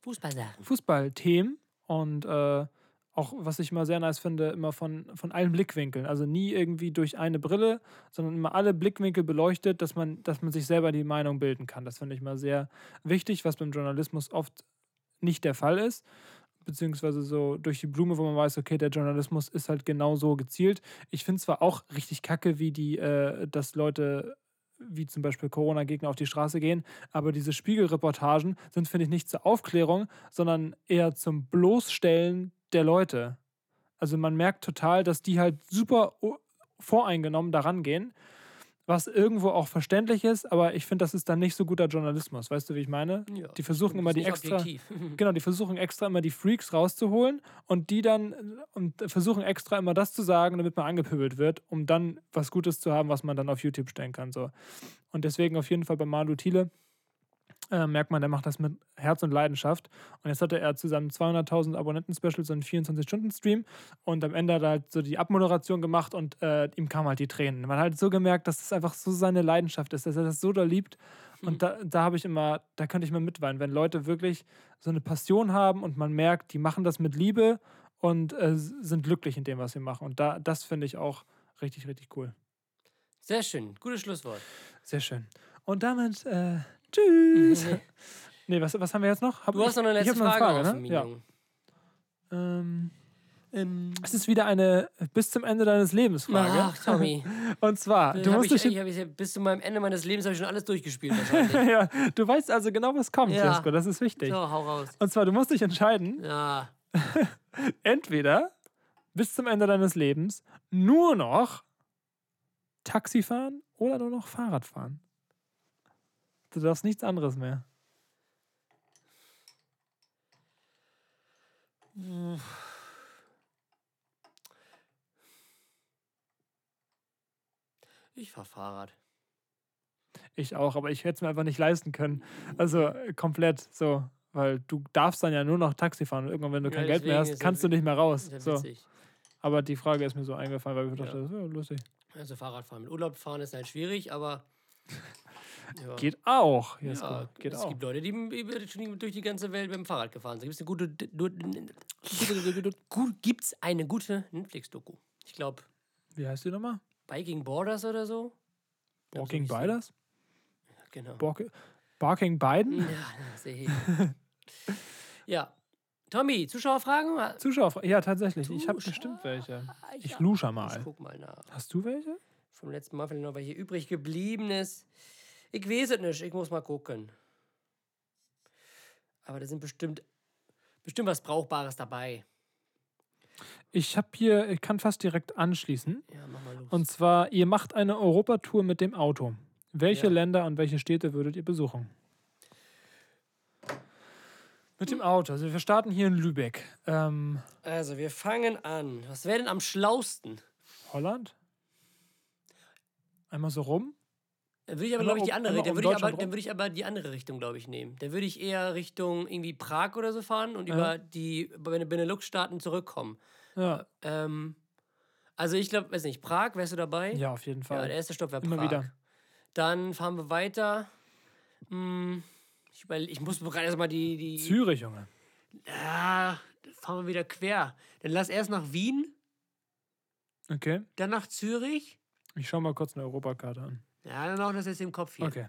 Fußballsachen. Fußballthemen und äh, auch, was ich immer sehr nice finde, immer von, von allen Blickwinkeln. Also nie irgendwie durch eine Brille, sondern immer alle Blickwinkel beleuchtet, dass man, dass man sich selber die Meinung bilden kann. Das finde ich immer sehr wichtig, was beim Journalismus oft nicht der Fall ist. Beziehungsweise so durch die Blume, wo man weiß, okay, der Journalismus ist halt genau so gezielt. Ich finde zwar auch richtig kacke, wie die, äh, dass Leute wie zum Beispiel Corona-Gegner auf die Straße gehen. Aber diese Spiegelreportagen sind, finde ich, nicht zur Aufklärung, sondern eher zum Bloßstellen der Leute. Also man merkt total, dass die halt super voreingenommen daran gehen, was irgendwo auch verständlich ist, aber ich finde, das ist dann nicht so guter Journalismus. Weißt du, wie ich meine? Ja, die versuchen immer die extra, objektiv. genau, die versuchen extra immer die Freaks rauszuholen und die dann und versuchen extra immer das zu sagen, damit man angepöbelt wird, um dann was Gutes zu haben, was man dann auf YouTube stellen kann. So. Und deswegen auf jeden Fall bei Manu Thiele äh, merkt man, der macht das mit Herz und Leidenschaft. Und jetzt hatte er zu seinem 200.000 Abonnenten-Special so einen 24-Stunden-Stream und am Ende hat er halt so die Abmoderation gemacht und äh, ihm kamen halt die Tränen. Man hat halt so gemerkt, dass es einfach so seine Leidenschaft ist, dass er das so da liebt. Und da, da habe ich immer, da könnte ich mal mitweinen, wenn Leute wirklich so eine Passion haben und man merkt, die machen das mit Liebe und äh, sind glücklich in dem, was sie machen. Und da, das finde ich auch richtig, richtig cool. Sehr schön. Gutes Schlusswort. Sehr schön. Und damit, äh, tschüss. nee, was, was haben wir jetzt noch? Hab Du hast noch eine ich letzte hab Frage, noch offen, ne? Ja. Minion. Ähm, es ist wieder eine bis zum Ende deines Lebens Frage. Ach, Tommy. Und zwar, du hab musst ich, dich ich, ich, bis zu meinem Ende meines Lebens habe ich schon alles durchgespielt wahrscheinlich. ja, du weißt also genau, was kommt, Ja. Jesko. Das ist wichtig. so, hau raus. Und zwar, du musst dich entscheiden, Ja. entweder bis zum Ende deines Lebens nur noch Taxi fahren oder nur noch Fahrrad fahren. Du darfst nichts anderes mehr. Ich fahr Fahrrad. Ich auch, aber ich hätte es mir einfach nicht leisten können. Also äh, komplett so. Weil du darfst dann ja nur noch Taxi fahren und irgendwann, wenn du Ja, kein Geld mehr hast, kannst du nicht mehr raus. So. Aber die Frage ist mir so eingefallen, weil ich Ja. dachte, das ist ja lustig. Also Fahrradfahren. Mit Urlaub fahren ist halt schwierig, aber. Ja. Geht auch. Jesko. Ja, Geht es auch. gibt Leute, die die schon durch die ganze Welt mit dem Fahrrad gefahren sind. Gibt es eine gute, gut, gibt's eine gute Netflix-Doku? Ich glaube, Wie heißt die nochmal? Biking Borders oder so. Walking. Biders? Genau. Bark- Barking Biden? Ja, sehe ich. ja. Tommy, Zuschauerfragen? Zuschauer, ja, tatsächlich. Ich habe bestimmt welche. Ich lusche Ich mal. guck mal nach. Hast du welche? Vom letzten Mal vielleicht noch welche übrig geblieben ist. Ich weiß es nicht, ich muss mal gucken. Aber da sind bestimmt, bestimmt was Brauchbares dabei. Ich habe hier, ich kann fast direkt anschließen. Ja, mach mal los. Und zwar, ihr macht eine Europatour mit dem Auto. Welche Ja. Länder und welche Städte würdet ihr besuchen? Mit dem Auto. Also wir starten hier in Lübeck. Ähm, Also, wir fangen an. Was wäre denn am schlausten? Holland? Einmal so rum? Dann würde ich aber, glaube ich, die andere einmal dann würde aber, dann würde ich aber die andere Richtung, glaube ich, nehmen. Dann würde ich eher Richtung irgendwie Prag oder so fahren und Ja. über die Benelux-Staaten zurückkommen. Ja, Ähm, also ich glaube, weiß nicht, Prag, wärst du dabei? ja auf jeden Ja, Fall. der erste Stopp wäre Prag. Immer wieder. Dann fahren wir weiter. Hm, ich, überle- ich muss gerade erstmal die. die Zürich, Junge. Ah, dann fahren wir wieder quer. Dann lass erst nach Wien, Okay. dann nach Zürich. Ich schaue mal kurz eine Europakarte an. Ja, dann auch das jetzt im Kopf hier. Okay.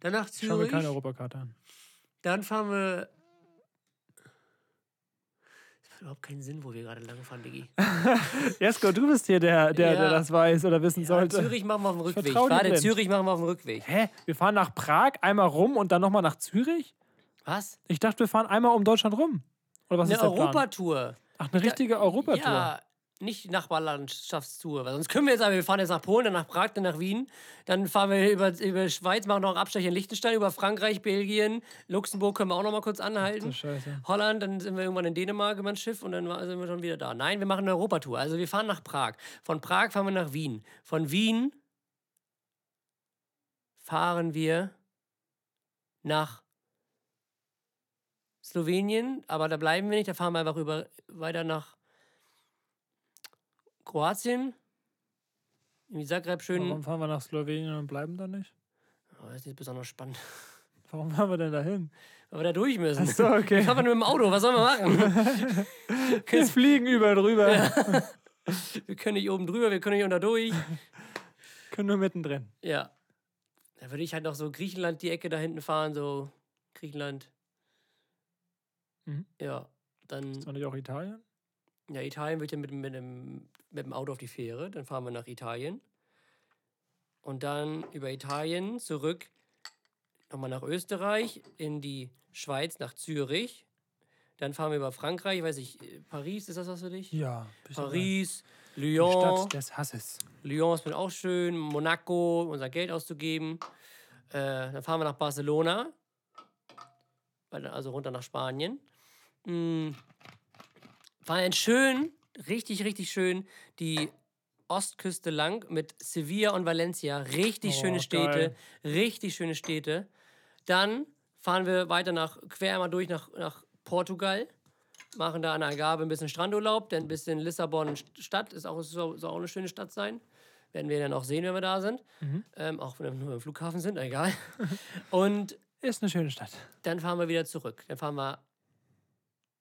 Dann nach Ich schaue mir Zürich. keine Europakarte an. Dann fahren wir. Das macht überhaupt keinen Sinn, wo wir gerade lang fahren, Diggi. Jesko, du bist hier der, der, der Ja. das weiß oder wissen Ja, sollte. Zürich machen wir auf dem Rückweg. blind. Zürich machen wir auf dem Rückweg. Hä? Wir fahren nach Prag, einmal rum und dann nochmal nach Zürich? Was? Ich dachte, wir fahren einmal um Deutschland rum. Oder was Eine ist der Plan? Europatour. Ach, eine richtige Europatour. Ja, nicht Nachbarlandschaftstour. Weil sonst können wir jetzt aber, wir fahren jetzt nach Polen, dann nach Prag, dann nach Wien. Dann fahren wir über, über Schweiz, machen noch einen Abstecher in Liechtenstein, über Frankreich, Belgien, Luxemburg können wir auch noch mal kurz anhalten. Holland, dann sind wir irgendwann in Dänemark über ein Schiff und dann sind wir schon wieder da. Nein, wir machen eine Europatour. Also wir fahren nach Prag. Von Prag fahren wir nach Wien. Von Wien fahren wir nach Slowenien, aber da bleiben wir nicht, da fahren wir einfach über, weiter nach Kroatien. Irgendwie Zagreb schön. Warum fahren wir nach Slowenien und bleiben da nicht? Oh, das ist nicht besonders spannend. Warum fahren wir denn da hin? Aber da durch müssen. Ach so, okay. Ich fahren nur mit dem Auto, was sollen wir machen? Wir fliegen über drüber. Wir können nicht oben drüber, wir können nicht unter durch. Können nur mittendrin. Ja. Da würde ich halt noch so Griechenland die Ecke da hinten fahren, so Griechenland. Mhm. Ja. Dann, Ist doch nicht auch Italien? ja, Italien wird ja mit, mit, dem, mit dem Auto auf die Fähre. Dann fahren wir nach Italien. Und dann über Italien zurück nochmal nach Österreich, in die Schweiz, nach Zürich. Dann fahren wir über Frankreich, weiß ich, Paris, ist das was für dich? Ja. Paris. Die Lyon. Stadt des Hasses. Lyon ist mir auch schön, Monaco, unser Geld auszugeben. Äh, dann fahren wir nach Barcelona, also runter nach Spanien. Mm, fahren dann schön, richtig, richtig schön die Ostküste lang mit Sevilla und Valencia. Richtig Oh, schöne Städte, geil. richtig schöne Städte. Dann fahren wir weiter nach, quer einmal durch nach, nach Portugal. Machen da an der Algarve ein bisschen Strandurlaub, dann ein bisschen Lissabon Stadt, ist auch, soll, soll auch eine schöne Stadt sein. Werden wir dann auch sehen, wenn wir da sind. Ähm, auch wenn wir nur im Flughafen sind, egal. Und Ist eine schöne Stadt. dann fahren wir wieder zurück. Dann fahren wir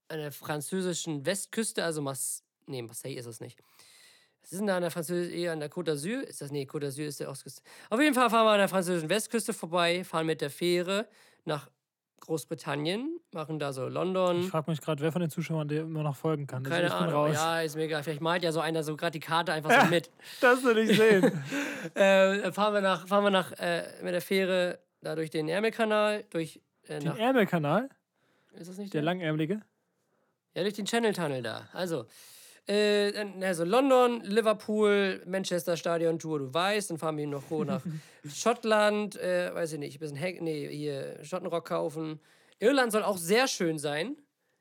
an der französischen Westküste, also Mas nee, Marseille ist es nicht. Was ist denn da an der französischen, an der Côte d'Azur? Ist das, nee, Côte d'Azur ist der Ostküste. Auf jeden Fall fahren wir an der französischen Westküste vorbei, fahren mit der Fähre nach Großbritannien, machen da so Ich London. frage mich gerade, wer von den Zuschauern dir immer noch folgen kann. Das- Keine ich Ahnung. raus. Ja, ist mir egal. Vielleicht malt ja so einer so gerade die Karte einfach so mit. Das will ich sehen. Äh, dann fahren wir nach, fahren wir nach äh, mit der Fähre da durch den Ärmelkanal, durch äh, Den Ärmelkanal, ist das nicht der der? langärmelige. Ja, durch den Channel Tunnel da. Also, äh, also London, Liverpool, Manchester Stadion Tour, du weißt. Dann fahren wir noch hoch nach Schottland, äh, weiß ich nicht, ein bisschen Heck, nee, hier Schottenrock kaufen. Irland soll auch sehr schön sein.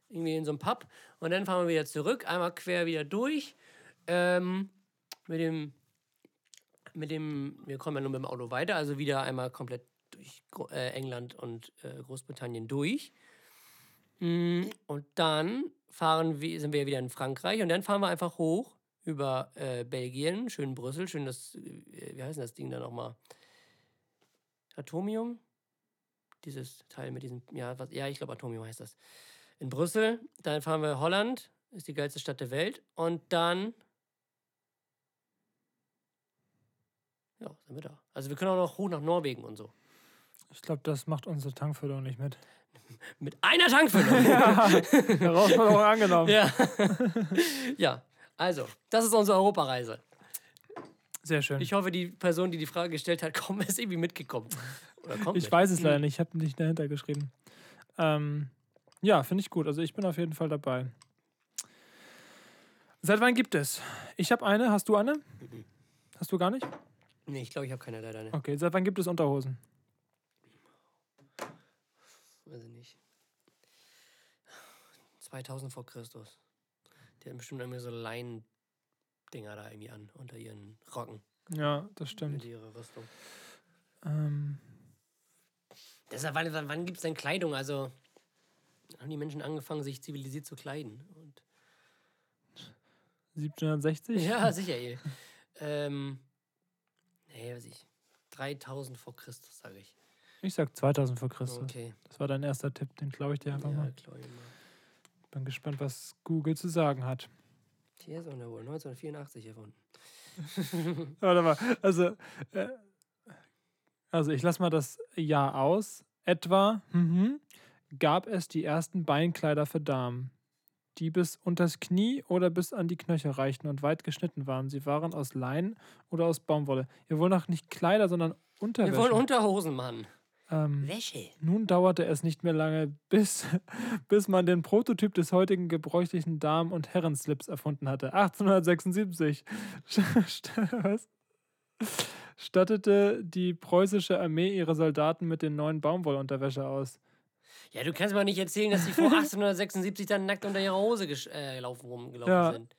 Irgendwie in so einem Pub. Und dann fahren wir wieder zurück, einmal quer wieder durch. Ähm, mit dem, mit dem, wir kommen ja nur mit dem Auto weiter, also wieder einmal komplett durch äh, England und äh, Großbritannien durch. Mm, Und dann fahren wir, sind wir wieder in Frankreich und dann fahren wir einfach hoch über äh, Belgien, schön Brüssel, schön das, äh, wie heißt das Ding da nochmal? Atomium? Dieses Teil mit diesem, ja, was, ja, ich glaube Atomium heißt das. In Brüssel, dann fahren wir Holland, ist die geilste Stadt der Welt und dann, ja, sind wir da. Also wir können auch noch hoch nach Norwegen und so. Ich glaube, das macht unsere Tankfüllung nicht mit. Mit einer Tankfüllung. Herausforderung angenommen. Ja. ja, also, das ist unsere Europareise. Sehr schön. Ich hoffe, die Person, die die Frage gestellt hat, kommt, ist irgendwie mitgekommen. Ich mit. weiß es leider nicht, ich habe nicht dahinter geschrieben. Ähm, ja, finde ich gut. Also ich bin auf jeden Fall dabei. Seit wann gibt es? Ich habe eine. Hast du eine? Hast du gar nicht? Nee, ich glaube, ich habe keine leider. Ne? Okay, seit wann gibt es Unterhosen? Weiß ich nicht. 2000 vor Christus. Die hatten bestimmt irgendwie so Leinen-Dinger da irgendwie an, unter ihren Rocken. Ja, das stimmt. Mit ihrer Rüstung. Ähm, Deshalb, wann, wann, gibt es denn Kleidung? Also, haben die Menschen angefangen, sich zivilisiert zu kleiden? Und 1760? Ja, sicher, ey. ähm, nee, weiß ich. 3000 vor Christus, sage ich. Ich sag 2000 vor Christus. Okay. Das war dein erster Tipp, den glaube ich dir einfach Ja, mal. immer. Bin gespannt, was Google zu sagen hat. Hier ist er wohl 1984 erfunden. Warte mal, also, äh, also ich lasse mal das Jahr aus. Etwa mhm, gab es die ersten Beinkleider für Damen, die bis unters Knie oder bis an die Knöchel reichten und weit geschnitten waren. Sie waren aus Leinen oder aus Baumwolle. Ihr wollt noch nicht Kleider, sondern Wir Unterwäsche. wollen Unterhosen, Mann. Ähm, Wäsche. nun dauerte es nicht mehr lange, bis, bis man den Prototyp des heutigen gebräuchlichen Damen- und Herrenslips erfunden hatte. 1876 st- was? stattete die preußische Armee ihre Soldaten mit den neuen Baumwollunterwäsche aus. Ja, du kannst mir nicht erzählen, dass die vor 1876 dann nackt unter ihrer Hose äh, gelaufen, rumgelaufen Ja. sind.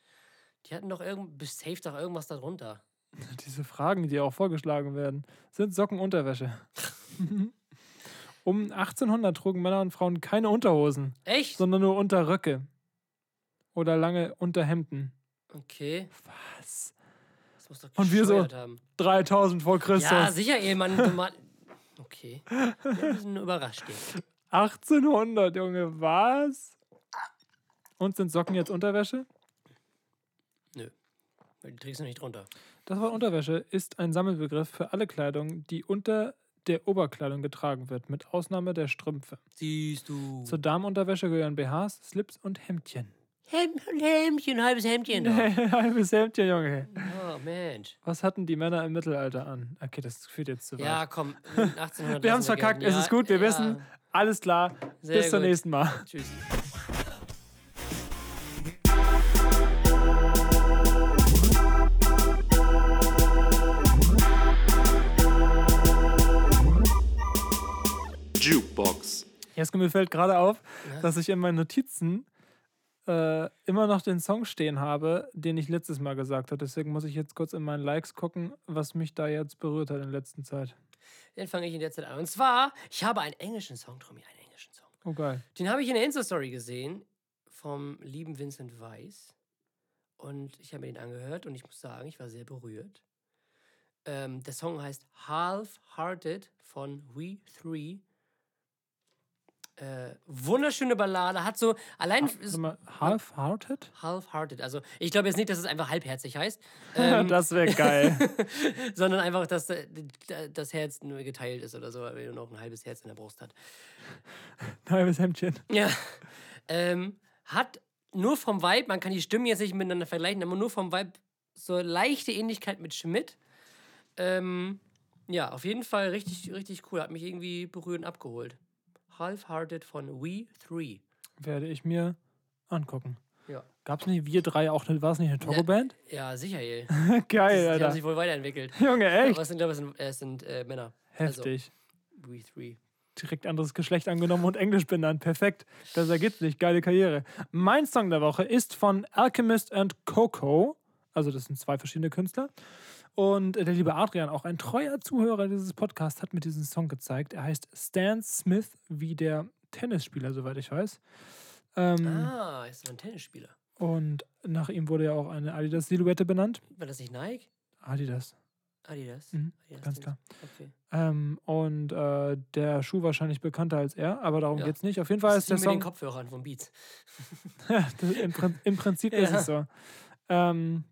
Die hatten doch irgend, safe doch irgendwas darunter. Diese Fragen, die auch vorgeschlagen werden, sind Sockenunterwäsche. Um 1800 trugen Männer und Frauen keine Unterhosen, Echt? sondern nur Unterröcke oder lange Unterhemden. Okay. Was? Das muss doch Und wir so, haben. 3000 vor Christus. Ja, sicher, ey, Mann. Du Mann. Okay. Ein bisschen überrascht jetzt. 1800, Junge, was? Und sind Socken jetzt Unterwäsche? Nö. Die trägst du nicht drunter. Das Wort Unterwäsche ist ein Sammelbegriff für alle Kleidung, die unter der Oberkleidung getragen wird, mit Ausnahme der Strümpfe. Siehst du. Zur Damenunterwäsche gehören BHs, Slips und Hemdchen. Hem Hemdchen, halbes Hemdchen. doch. Halbes Hemdchen, Junge. Oh, Mensch. Was hatten die Männer im Mittelalter an? Okay, das führt jetzt zu weit. Ja, komm. 1800 wir haben es verkackt, es Ja, ist gut, wir ja. wissen. Alles klar. Sehr Bis zum gut. nächsten Mal. Tschüss. Jeske, mir fällt gerade auf, dass ich in meinen Notizen äh, immer noch den Song stehen habe, den ich letztes Mal gesagt habe. Deswegen muss ich jetzt kurz in meinen Likes gucken, was mich da jetzt berührt hat in letzter Zeit. Den fange ich in der Zeit an. Und zwar, ich habe einen englischen Song, Tommy, einen englischen Song. Oh, geil. Den habe ich in der Insta-Story gesehen vom lieben Vincent Weiss. Und ich habe mir den angehört und ich muss sagen, ich war sehr berührt. Ähm, der Song heißt Half Hearted von We Three. Äh, wunderschöne Ballade, hat so allein Half-Hearted? Half-Hearted. Also ich glaube jetzt nicht, dass es einfach halbherzig heißt, ähm, das wäre geil. sondern einfach, dass äh, das Herz nur geteilt ist oder so, weil er noch ein halbes Herz in der Brust hat. Halbes Hemdchen. Ja. Ähm, hat nur vom Vibe, man kann die Stimmen jetzt nicht miteinander vergleichen, aber nur vom Vibe so leichte Ähnlichkeit mit Schmidt. Ähm, ja, auf jeden Fall richtig, richtig cool. Hat mich irgendwie berührend abgeholt. Half-Hearted von We Three. Werde ich mir angucken. Ja. Gab es nicht wir drei auch war es nicht eine Togo-Band? Ja, sicher, ey. Geil, Die haben sich wohl weiterentwickelt. Junge, echt? Aber es sind, glaube ich, sind, es sind äh, Männer. Heftig. Also, We Three. Direkt anderes Geschlecht angenommen und Englisch benannt. Perfekt. Besser geht's nicht. Geile Karriere. Mein Song der Woche ist von Alchemist and Coco. Also, das sind zwei verschiedene Künstler. Und der liebe Adrian, auch ein treuer Zuhörer dieses Podcasts, hat mir diesen Song gezeigt. Er heißt Stan Smith, wie der Tennisspieler, soweit ich weiß. Ähm, Ah, ist doch ein Tennisspieler. Und nach ihm wurde ja auch eine Adidas-Silhouette benannt. War das nicht Nike? Adidas, Adidas? Mhm, Adidas ganz klar. Okay. Ähm, und äh, der Schuh wahrscheinlich bekannter als er, aber darum Ja. geht's nicht. Auf jeden Fall Das ist der ist mit den Song. Kopfhörern von Beats. Das- Im, Prin- Im Prinzip ist Ja. es so. Ähm,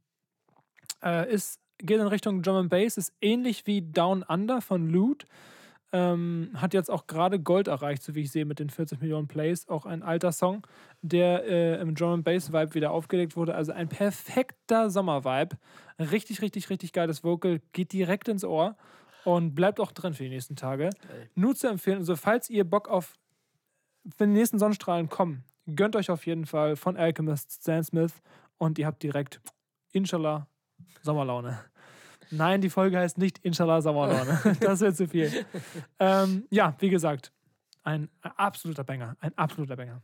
äh, ist, geht in Richtung Drum and Bass, ist ähnlich wie Down Under von Loot. Ähm, hat jetzt auch gerade Gold erreicht, so wie ich sehe, mit den 40 Millionen Plays. Auch ein alter Song, der äh, im Drum and Bass Vibe wieder aufgelegt wurde. Also ein perfekter Sommer-Vibe. Richtig, richtig, richtig geiles Vocal. Geht direkt ins Ohr und bleibt auch drin für die nächsten Tage. Geil. Nur zu empfehlen, also falls ihr Bock auf, wenn die nächsten Sonnenstrahlen kommen, gönnt euch auf jeden Fall von Alchemist Stan Smith und ihr habt direkt, inshallah, Sommerlaune. Nein, die Folge heißt nicht Inshallah Sommerlaune. Das wird zu viel. Ähm, ja, wie gesagt, ein absoluter Banger. Ein absoluter Banger.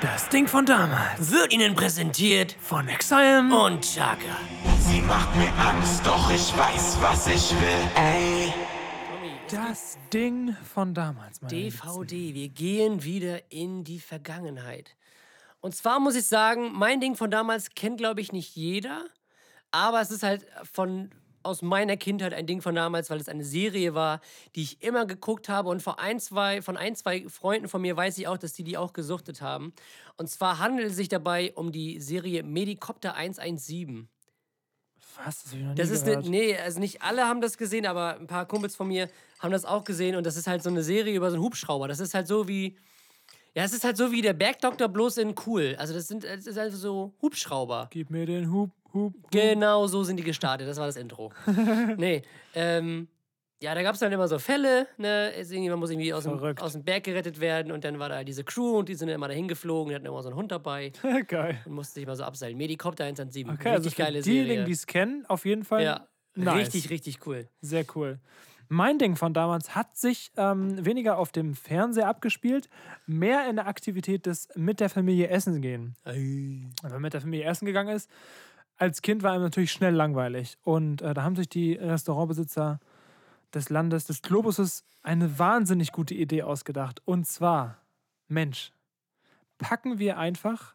Das Ding von damals. Wird Ihnen präsentiert Von Exile. und Chaka. Sie macht mir Angst, doch ich weiß, was ich will. Ey. Das Ding von damals, meine. DVD, wir gehen wieder in die Vergangenheit. Und zwar muss ich sagen, mein Ding von damals kennt, glaube ich, nicht jeder. Aber es ist halt von, aus meiner Kindheit ein Ding von damals, weil es eine Serie war, die ich immer geguckt habe. Und von ein, zwei, von ein, zwei Freunden von mir weiß ich auch, dass die die auch gesuchtet haben. Und zwar handelt es sich dabei um die Serie Medikopter 117. Was? Das Das ist ne, gehört. nee, also nicht alle haben das gesehen, aber ein paar Kumpels von mir haben das auch gesehen und das ist halt so eine Serie über so einen Hubschrauber. Das ist halt so wie ja, es ist halt so wie der Bergdoktor bloß in cool. Also das sind es ist einfach so Hubschrauber. Gib mir den Hub, Hub. Genau so sind die gestartet. Das war das Intro. nee, ähm ja, da gab es dann immer so Fälle, ne? Irgendjemand muss irgendwie aus dem, Verrückt. aus dem Berg gerettet werden und dann war da diese Crew und die sind immer dahin geflogen, die hatten immer so einen Hund dabei Geil. und musste sich mal so abseilen. Medikopter 117. Okay, also richtig für geile diejenigen, Serie. die es kennen, auf jeden Fall. ja, nice. richtig, richtig cool. Sehr cool. Mein Ding von damals hat sich ähm, weniger auf dem Fernseher abgespielt, mehr in der Aktivität des mit der Familie essen gehen. Wenn man mit der Familie essen gegangen ist, als Kind war einem natürlich schnell langweilig. Und äh, da haben sich die Restaurantbesitzer des Landes, des Globuses, eine wahnsinnig gute Idee ausgedacht. Und zwar, Mensch, packen wir einfach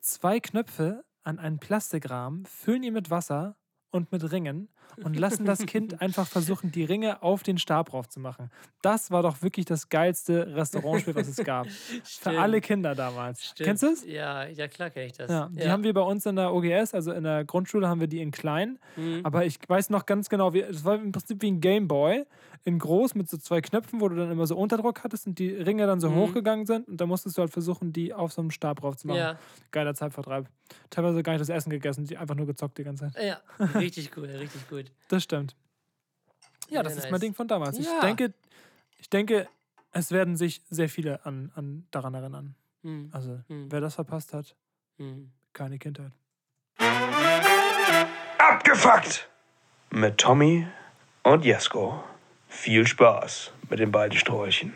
zwei Knöpfe an einen Plastikrahmen, füllen ihn mit Wasser und mit Ringen und lassen das Kind einfach versuchen, die Ringe auf den Stab drauf zu machen. Das war doch wirklich das geilste Restaurantspiel, was es gab. Für alle Kinder damals. Kennst du es? Ja, ja, klar kenne ich das. Ja, die haben wir bei uns in der OGS, also in der Grundschule haben wir die in klein. Mhm. Aber ich weiß noch ganz genau, wie, es war im Prinzip wie ein Gameboy in groß mit so zwei Knöpfen, wo du dann immer so Unterdruck hattest und die Ringe dann so hochgegangen sind und da musstest du halt versuchen, die auf so einem Stab drauf zu machen. Ja. Geiler Zeitvertreib. Teilweise gar nicht das Essen gegessen, die einfach nur gezockt die ganze Zeit. Ja, richtig cool, richtig gut. Das stimmt. Ja, Sehr das ist nice. mein Ding von damals. Ich Ja. denke, ich denke, es werden sich sehr viele an, an daran erinnern. Hm, Also, Hm. wer das verpasst hat, hm. keine Kindheit. Abgefuckt! Mit Tommy und Jesko. Viel Spaß mit den beiden Sträuchen.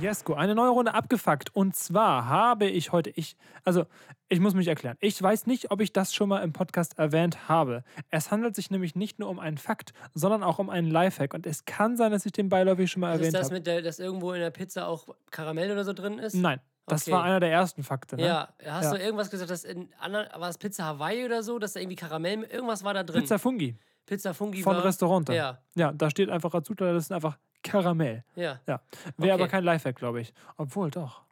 Jesko, eine neue Runde abgefuckt. Und zwar habe ich heute, ich, also ich muss mich erklären. Ich weiß nicht, ob ich das schon mal im Podcast erwähnt habe. Es handelt sich nämlich nicht nur um einen Fakt, sondern auch um einen Lifehack. Und es kann sein, dass ich den beiläufig schon mal Ist erwähnt das habe. mit der, dass irgendwo in der Pizza auch Karamell oder so drin ist? Nein, das Okay. war einer der ersten Fakte. Ne? Ja, hast Ja. du irgendwas gesagt, dass in anderen, war es Pizza Hawaii oder so, dass da irgendwie Karamell, irgendwas war da drin? Pizza Fungi Pizza Fungi von war, Restaurant. Ja, Ja, da steht einfach als Zutat, das ist einfach Karamell. ja. Ja. Wäre aber Okay. kein Lifehack, glaube ich. Obwohl, doch.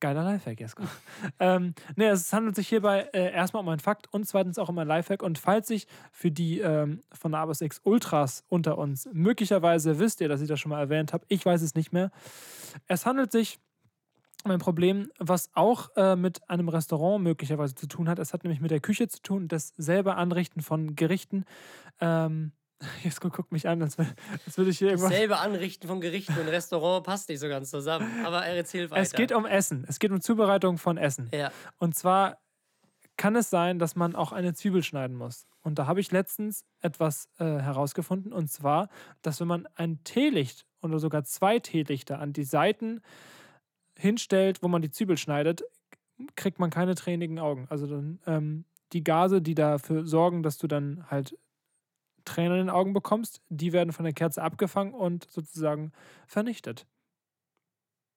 Geiler Lifehack, Jesko. ähm, nee, es handelt sich hierbei äh, erstmal um einen Fakt und zweitens auch um einen Lifehack. Und falls sich für die ähm, von Abos X Ultras unter uns, möglicherweise wisst ihr, dass ich das schon mal erwähnt habe, ich weiß es nicht mehr. Es handelt sich um ein Problem, was auch äh, mit einem Restaurant möglicherweise zu tun hat. Es hat nämlich mit der Küche zu tun, das selber Anrichten von Gerichten. Ähm, Jesko guckt mich an, als, als würde ich hier irgendwas. Dasselbe Anrichten von Gerichten und Restaurant passt nicht so ganz zusammen. Aber er erzählt weiter. Es geht um Essen. Es geht um Zubereitung von Essen. Ja, Und zwar kann es sein, dass man auch eine Zwiebel schneiden muss. Und da habe ich letztens etwas äh, herausgefunden. Und zwar, dass wenn man ein Teelicht oder sogar zwei Teelichter an die Seiten hinstellt, wo man die Zwiebel schneidet, kriegt man keine tränigen Augen. Also dann ähm, die Gase, die dafür sorgen, dass du dann halt Tränen in den Augen bekommst, die werden von der Kerze abgefangen und sozusagen vernichtet.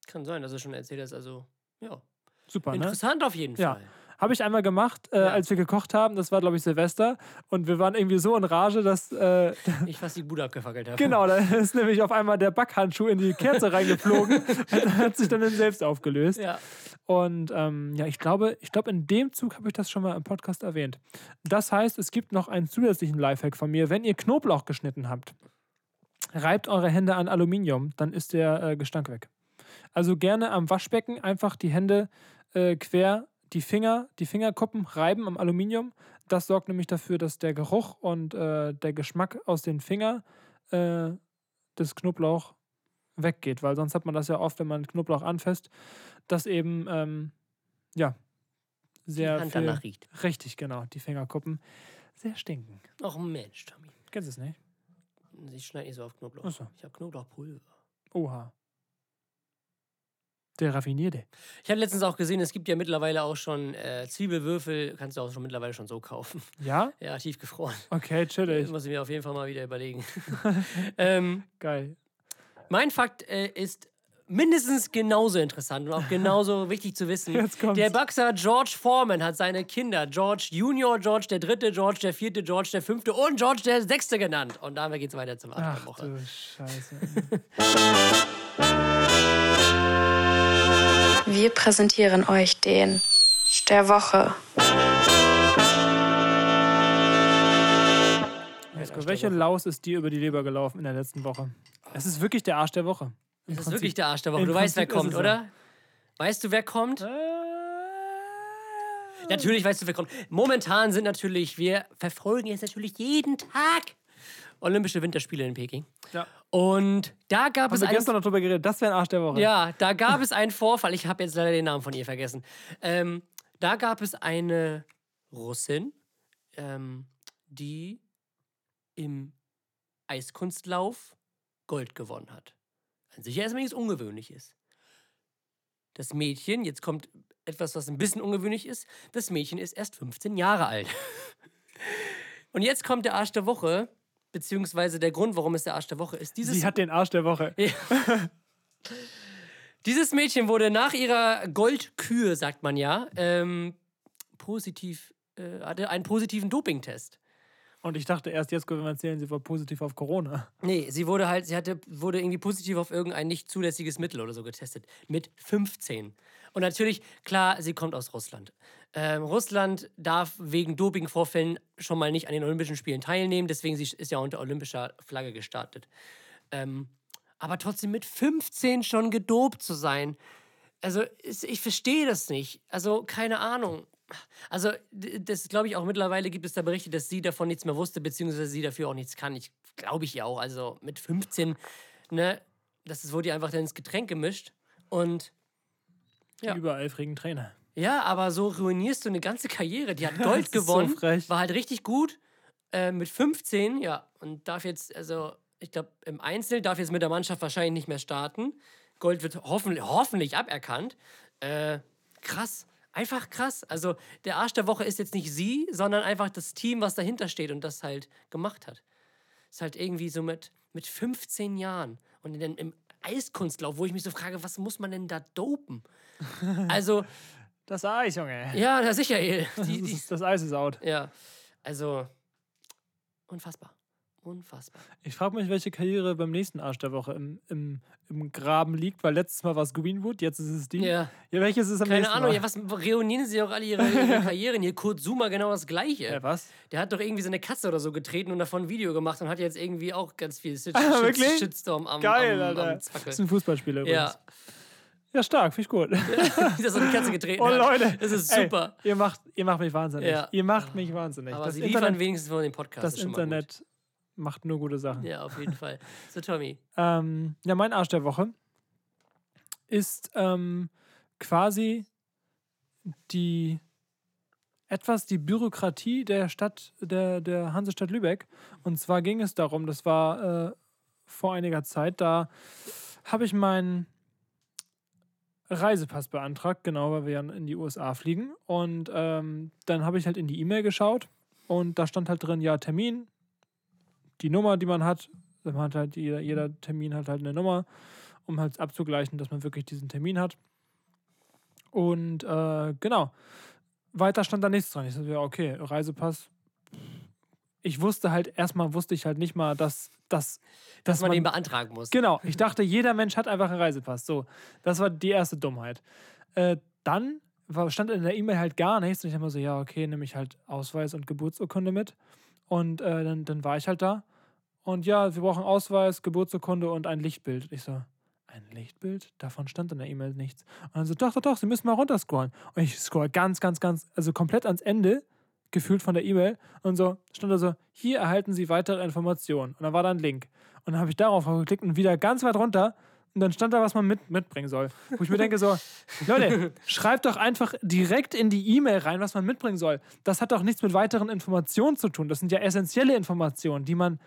kann sein, dass du schon erzählt hast. Also, ja. Super, ne? Interessant auf jeden Ja. Fall. Habe ich einmal gemacht, äh, Ja. als wir gekocht haben. Das war, glaube ich, Silvester. Und wir waren irgendwie so in Rage, dass. Äh, Ich fast die Bude abgefackelt habe. genau, da ist nämlich auf einmal der Backhandschuh in die Kerze reingeflogen. und hat sich dann selbst aufgelöst. Ja. Und ähm, ja, ich glaube, ich glaube, in dem Zug habe ich das schon mal im Podcast erwähnt. Das heißt, es gibt noch einen zusätzlichen Lifehack von mir. Wenn ihr Knoblauch geschnitten habt, reibt eure Hände an Aluminium, dann ist der äh, Gestank weg. Also gerne am Waschbecken einfach die Hände äh, quer, die Finger, die Fingerkuppen reiben am Aluminium. Das sorgt nämlich dafür, dass der Geruch und äh, der Geschmack aus den Fingern äh, des Knoblauch weggeht, weil sonst hat man das ja oft, wenn man Knoblauch anfasst, dass eben ähm, ja sehr Die Hand viel, danach riecht. richtig genau die Fingerkuppen sehr stinken. Ach Mensch, Tommy. Kennst du es nicht? Ich schneide nicht so auf Knoblauch. So. Ich habe Knoblauchpulver. Oha. Der raffinierte. Ich habe letztens auch gesehen, es gibt ja mittlerweile auch schon äh, Zwiebelwürfel, kannst du auch schon mittlerweile schon so kaufen. Ja? Ja, tiefgefroren. Okay, chillig. Das muss ich mir auf jeden Fall mal wieder überlegen. ähm, Geil. mein Fakt äh, ist mindestens genauso interessant und auch genauso wichtig zu wissen. Jetzt kommt's. Der Boxer George Foreman hat seine Kinder George Junior, George der Dritte, George der Vierte, George der Fünfte und George der Sechste genannt. Und damit geht's weiter zum Ach Woche. du Scheiße. Wir präsentieren euch den der Woche. Jesko, welche Laus ist dir über die Leber gelaufen in der letzten Woche? Es ist wirklich der Arsch der Woche. Im Das ist Prinzip. wirklich der Arsch der Woche. Im Du weißt, wer Prinzip kommt, es so. oder? Weißt du, wer kommt? Äh, Natürlich weißt du, wer kommt. Momentan sind natürlich, wir verfolgen jetzt natürlich jeden Tag Olympische Winterspiele in Peking. Ja. Und da gab Haben es wir einen, gestern noch drüber geredet, das wäre ein Arsch der Woche. ja, da gab es einen Vorfall. Ich habe jetzt leider den Namen von ihr vergessen. Ähm, da gab es eine Russin, ähm, die im Eiskunstlauf Gold gewonnen hat. An sich erstmal nichts Ungewöhnliches. Das Mädchen, jetzt kommt etwas, was ein bisschen ungewöhnlich ist, das Mädchen ist erst 15 Jahre alt. Und jetzt kommt der Arsch der Woche, beziehungsweise der Grund, warum es der Arsch der Woche ist. Dieses, Sie hat den Arsch der Woche. dieses Mädchen wurde nach ihrer Goldkühe, sagt man ja, ähm, positiv, äh, hatte einen positiven Dopingtest. Und ich dachte erst, jetzt können wir erzählen, sie war positiv auf Corona. Nee, sie wurde halt, sie hatte, wurde irgendwie positiv auf irgendein nicht zulässiges Mittel oder so getestet. Mit 15. Und natürlich, klar, sie kommt aus Russland. Ähm, Russland darf wegen Dopingvorfällen schon mal nicht an den Olympischen Spielen teilnehmen, deswegen sie ist ja unter olympischer Flagge gestartet. Ähm, aber trotzdem mit 15 schon gedopt zu sein, also ich verstehe das nicht. Also keine Ahnung. Also das glaube ich auch mittlerweile gibt es da Berichte, dass sie davon nichts mehr wusste, beziehungsweise sie dafür auch nichts kann. Ich glaube ich ja auch. Also mit 15, ne, das wurde ihr einfach dann ins Getränk gemischt. Und Die Ja. übereifrigen Trainer. ja, aber so ruinierst du eine ganze Karriere. Die hat Gold so gewonnen, frech. war halt richtig gut. Äh, mit 15, ja, und darf jetzt, also ich glaube, im Einzel darf jetzt mit der Mannschaft wahrscheinlich nicht mehr starten. Gold wird hoffentlich, hoffentlich aberkannt. Äh, krass. Einfach krass. Also der Arsch der Woche ist jetzt nicht sie, sondern einfach das Team, was dahinter steht und das halt gemacht hat. Ist halt irgendwie so mit, mit 15 Jahren und in den, im Eiskunstlauf, wo ich mich so frage, was muss man denn da dopen? Also, Das Eis, Junge. ja, sicher, die, Das, die, ist, das Eis ist out. ja, also unfassbar. Unfassbar. Ich frage mich, welche Karriere beim nächsten Arsch der Woche im, im, im Graben liegt, weil letztes Mal war es Greenwood, jetzt ist es die. Ja. ja welches ist am Keine Ahnung, Mal? ja, was reunieren sie auch alle ihre, ihre Karrieren? Hier Kurt Zuma genau das gleiche. Ja, was? Der hat doch irgendwie seine Katze oder so getreten und davon ein Video gemacht und hat jetzt irgendwie auch ganz viel Shit, Ah, Shit, wirklich? Shitstorm am, Geil, am, Alter. am Das Zackel. ist ein Fußballspieler übrigens. Ja, Ja, stark, finde ich gut. dass er die Katze getreten Oh hat. Leute, Das ist ey, super. ihr, macht, ihr macht mich wahnsinnig. Ja. Ihr macht mich wahnsinnig. Aber das sie liefern Internet, wenigstens von dem Podcast. das mal Internet macht nur gute Sachen. Ja, auf jeden Fall. So, Tommy. Ähm, ja, mein Arsch der Woche ist ähm, quasi die etwas die Bürokratie der Stadt, der, der Hansestadt Lübeck. Und zwar ging es darum, das war äh, vor einiger Zeit, da habe ich meinen Reisepass beantragt, genau, weil wir ja in die USA fliegen. Und ähm, dann habe ich halt in die E-Mail geschaut und da stand halt drin, ja, Termin, die Nummer, die man hat. Man hat halt jeder, jeder Termin hat halt eine Nummer, um halt abzugleichen, dass man wirklich diesen Termin hat. Und äh, genau, weiter stand da nichts dran. Ich so, ja, okay, Reisepass. Ich wusste halt, erstmal wusste ich halt nicht mal, dass, dass, Dass man den beantragen muss. Genau, ich dachte, jeder Mensch hat einfach einen Reisepass. So, das war die erste Dummheit. Äh, dann war, stand in der E-Mail halt gar nichts und ich habe mir so, ja, okay, nehme ich halt Ausweis und Geburtsurkunde mit. Und äh, dann, dann war ich halt da. Und ja, wir brauchen Ausweis, Geburtsurkunde und ein Lichtbild. Ich so, ein Lichtbild? Davon stand in der E-Mail nichts. Und dann so, doch, doch, doch, Sie müssen mal runterscrollen. Und ich scroll ganz, ganz, ganz, also komplett ans Ende, gefühlt von der E-Mail. Und so stand da so, hier erhalten Sie weitere Informationen. Und dann war da ein Link. Und dann habe ich darauf geklickt und wieder ganz weit runter. Und dann stand da, was man mit, mitbringen soll. Wo ich mir denke so, Leute, schreibt doch einfach direkt in die E-Mail rein, was man mitbringen soll. Das hat doch nichts mit weiteren Informationen zu tun. Das sind ja essentielle Informationen, die man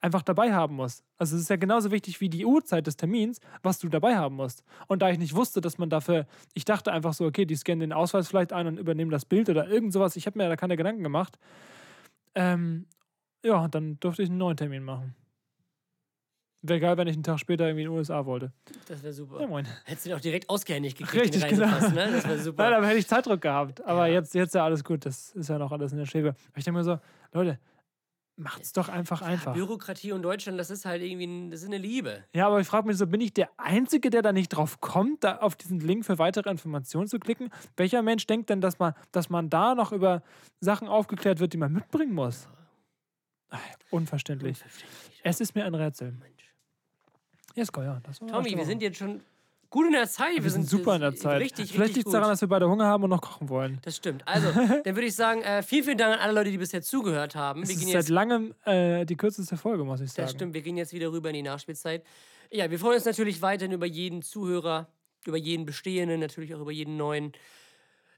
einfach dabei haben muss. Also es ist ja genauso wichtig wie die Uhrzeit des Termins, was du dabei haben musst. Und da ich nicht wusste, dass man dafür, ich dachte einfach so, okay, die scannen den Ausweis vielleicht ein und übernehmen das Bild oder irgend sowas. Ich habe mir da keine Gedanken gemacht. Ähm, ja, dann durfte ich einen neuen Termin machen. Wäre geil, wenn ich einen Tag später irgendwie in den USA wollte. Das wäre super. Ja, moin. Hättest du den auch direkt ausgehändigt gekriegt, Richtig, den Reisepass, genau. ne? Das wäre super. Nein, aber hätte ich Zeitdruck gehabt. Aber Ja. jetzt, jetzt ja alles gut. Das ist ja noch alles in der Schwebe. Aber ich denke mir so, Leute, macht's doch einfach einfach. Bürokratie und Deutschland, das ist halt irgendwie ein, das ist eine Liebe. Ja, aber ich frage mich so, bin ich der Einzige, der da nicht drauf kommt, da auf diesen Link für weitere Informationen zu klicken? Welcher Mensch denkt denn, dass man, dass man da noch über Sachen aufgeklärt wird, die man mitbringen muss? Ach, unverständlich. Unverständlich. Es ist mir ein Rätsel. Jesko, ja. Das war Tommy, das wir sind jetzt schon gut in der Zeit. wir sind super in der Zeit. Richtig, Vielleicht liegt es daran, dass wir beide Hunger haben und noch kochen wollen. Das stimmt. Also, dann würde ich sagen, äh, vielen, vielen Dank an alle Leute, die bisher zugehört haben. Es Wir ist seit langem äh, die kürzeste Folge, muss ich sagen. das stimmt, wir gehen jetzt wieder rüber in die Nachspielzeit. Ja, wir freuen uns natürlich weiterhin über jeden Zuhörer, über jeden bestehenden, natürlich auch über jeden neuen.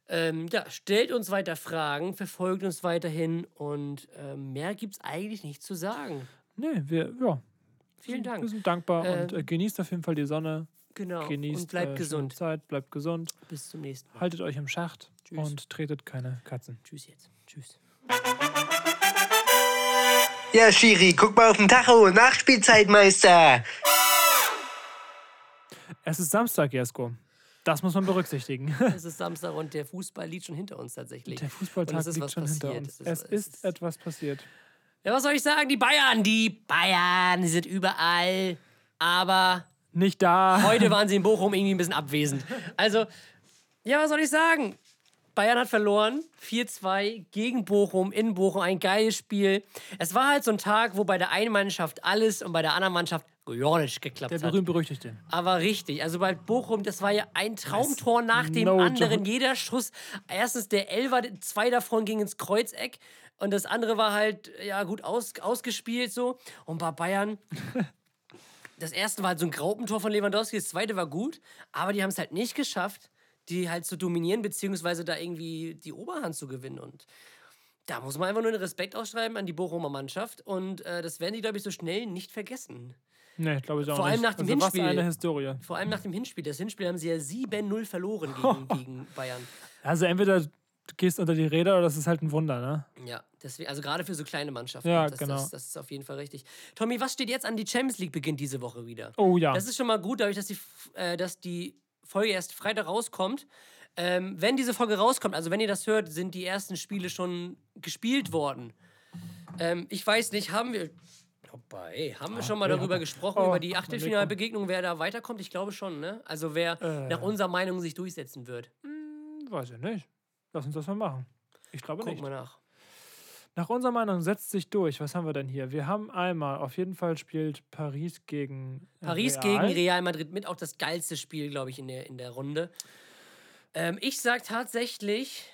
Ähm, ja, stellt uns weiter Fragen, verfolgt uns weiterhin und ähm, mehr gibt es eigentlich nicht zu sagen. Nee, wir, ja, Vielen wir Dank. sind dankbar und Ähm, äh, genießt auf jeden Fall die Sonne. Genau. Genießt und bleibt äh, gesund. Zeit, bleibt gesund. Bis zum nächsten Mal. Haltet euch im Schacht Tschüss. und tretet keine Katzen. Tschüss jetzt. Tschüss. Ja, Schiri, guck mal auf den Tacho. Nachspielzeitmeister. Es ist Samstag, Jesko. Das muss man berücksichtigen. Es ist Samstag und der Fußball liegt schon hinter uns tatsächlich. Der Fußballtag liegt schon hinter passiert. uns. Es Es ist- ist- etwas passiert. Ja, was soll ich sagen? Die Bayern, die Bayern, die sind überall. Aber Nicht da. heute waren sie in Bochum irgendwie ein bisschen abwesend. Also, ja, was soll ich sagen? Bayern hat verloren. 4-2 gegen Bochum, in Bochum. Ein geiles Spiel. Es war halt so ein Tag, wo bei der einen Mannschaft alles und bei der anderen Mannschaft nicht geklappt Der hat. berühmt-berüchtigte. Aber richtig, also bei Bochum, das war ja ein Traumtor nach dem no anderen. joke. Jeder Schuss, erstens der Elfer, zwei davon gingen ins Kreuzeck und das andere war halt, ja gut, aus, ausgespielt so. Und bei Bayern, das erste war halt so ein Graupentor von Lewandowski, das zweite war gut, aber die haben es halt nicht geschafft, die halt zu dominieren, beziehungsweise da irgendwie die Oberhand zu gewinnen. Und da muss man einfach nur den Respekt ausschreiben an die Bochumer Mannschaft und äh, das werden die, glaube ich, so schnell nicht vergessen. Nee, glaube ich auch Vor nicht. allem nach dem also, Hinspiel. Was eine Historie. Vor allem nach dem Hinspiel. Das Hinspiel haben sie ja 7-0 verloren gegen, gegen Bayern. Also entweder du gehst unter die Räder oder das ist halt ein Wunder, ne? Ja, deswegen, also gerade für so kleine Mannschaften. Ja, das, genau. Das, das ist auf jeden Fall richtig. Tommy, was steht jetzt an? Die Champions League beginnt diese Woche wieder. Oh ja. Das ist schon mal gut, dadurch, dass die, äh, dass die Folge erst Freitag rauskommt. Ähm, wenn diese Folge rauskommt, also wenn ihr das hört, sind die ersten Spiele schon gespielt worden. Ähm, ich weiß nicht, haben wir. Hoppa, ey, haben wir schon mal darüber gesprochen, Oh, über die guck Achtelfinalbegegnung, wer da weiterkommt? Ich glaube schon, ne? Also wer Äh. nach unserer Meinung sich durchsetzen wird. Weiß ich nicht. Lass uns das mal machen. Ich glaube Guck nicht. mal nach. Nach unserer Meinung setzt sich durch. Was haben wir denn hier? Wir haben einmal, auf jeden Fall spielt Paris gegen Paris Real. gegen Real Madrid mit auch das geilste Spiel, glaube ich, in der, in der Runde. Ähm, ich sag tatsächlich,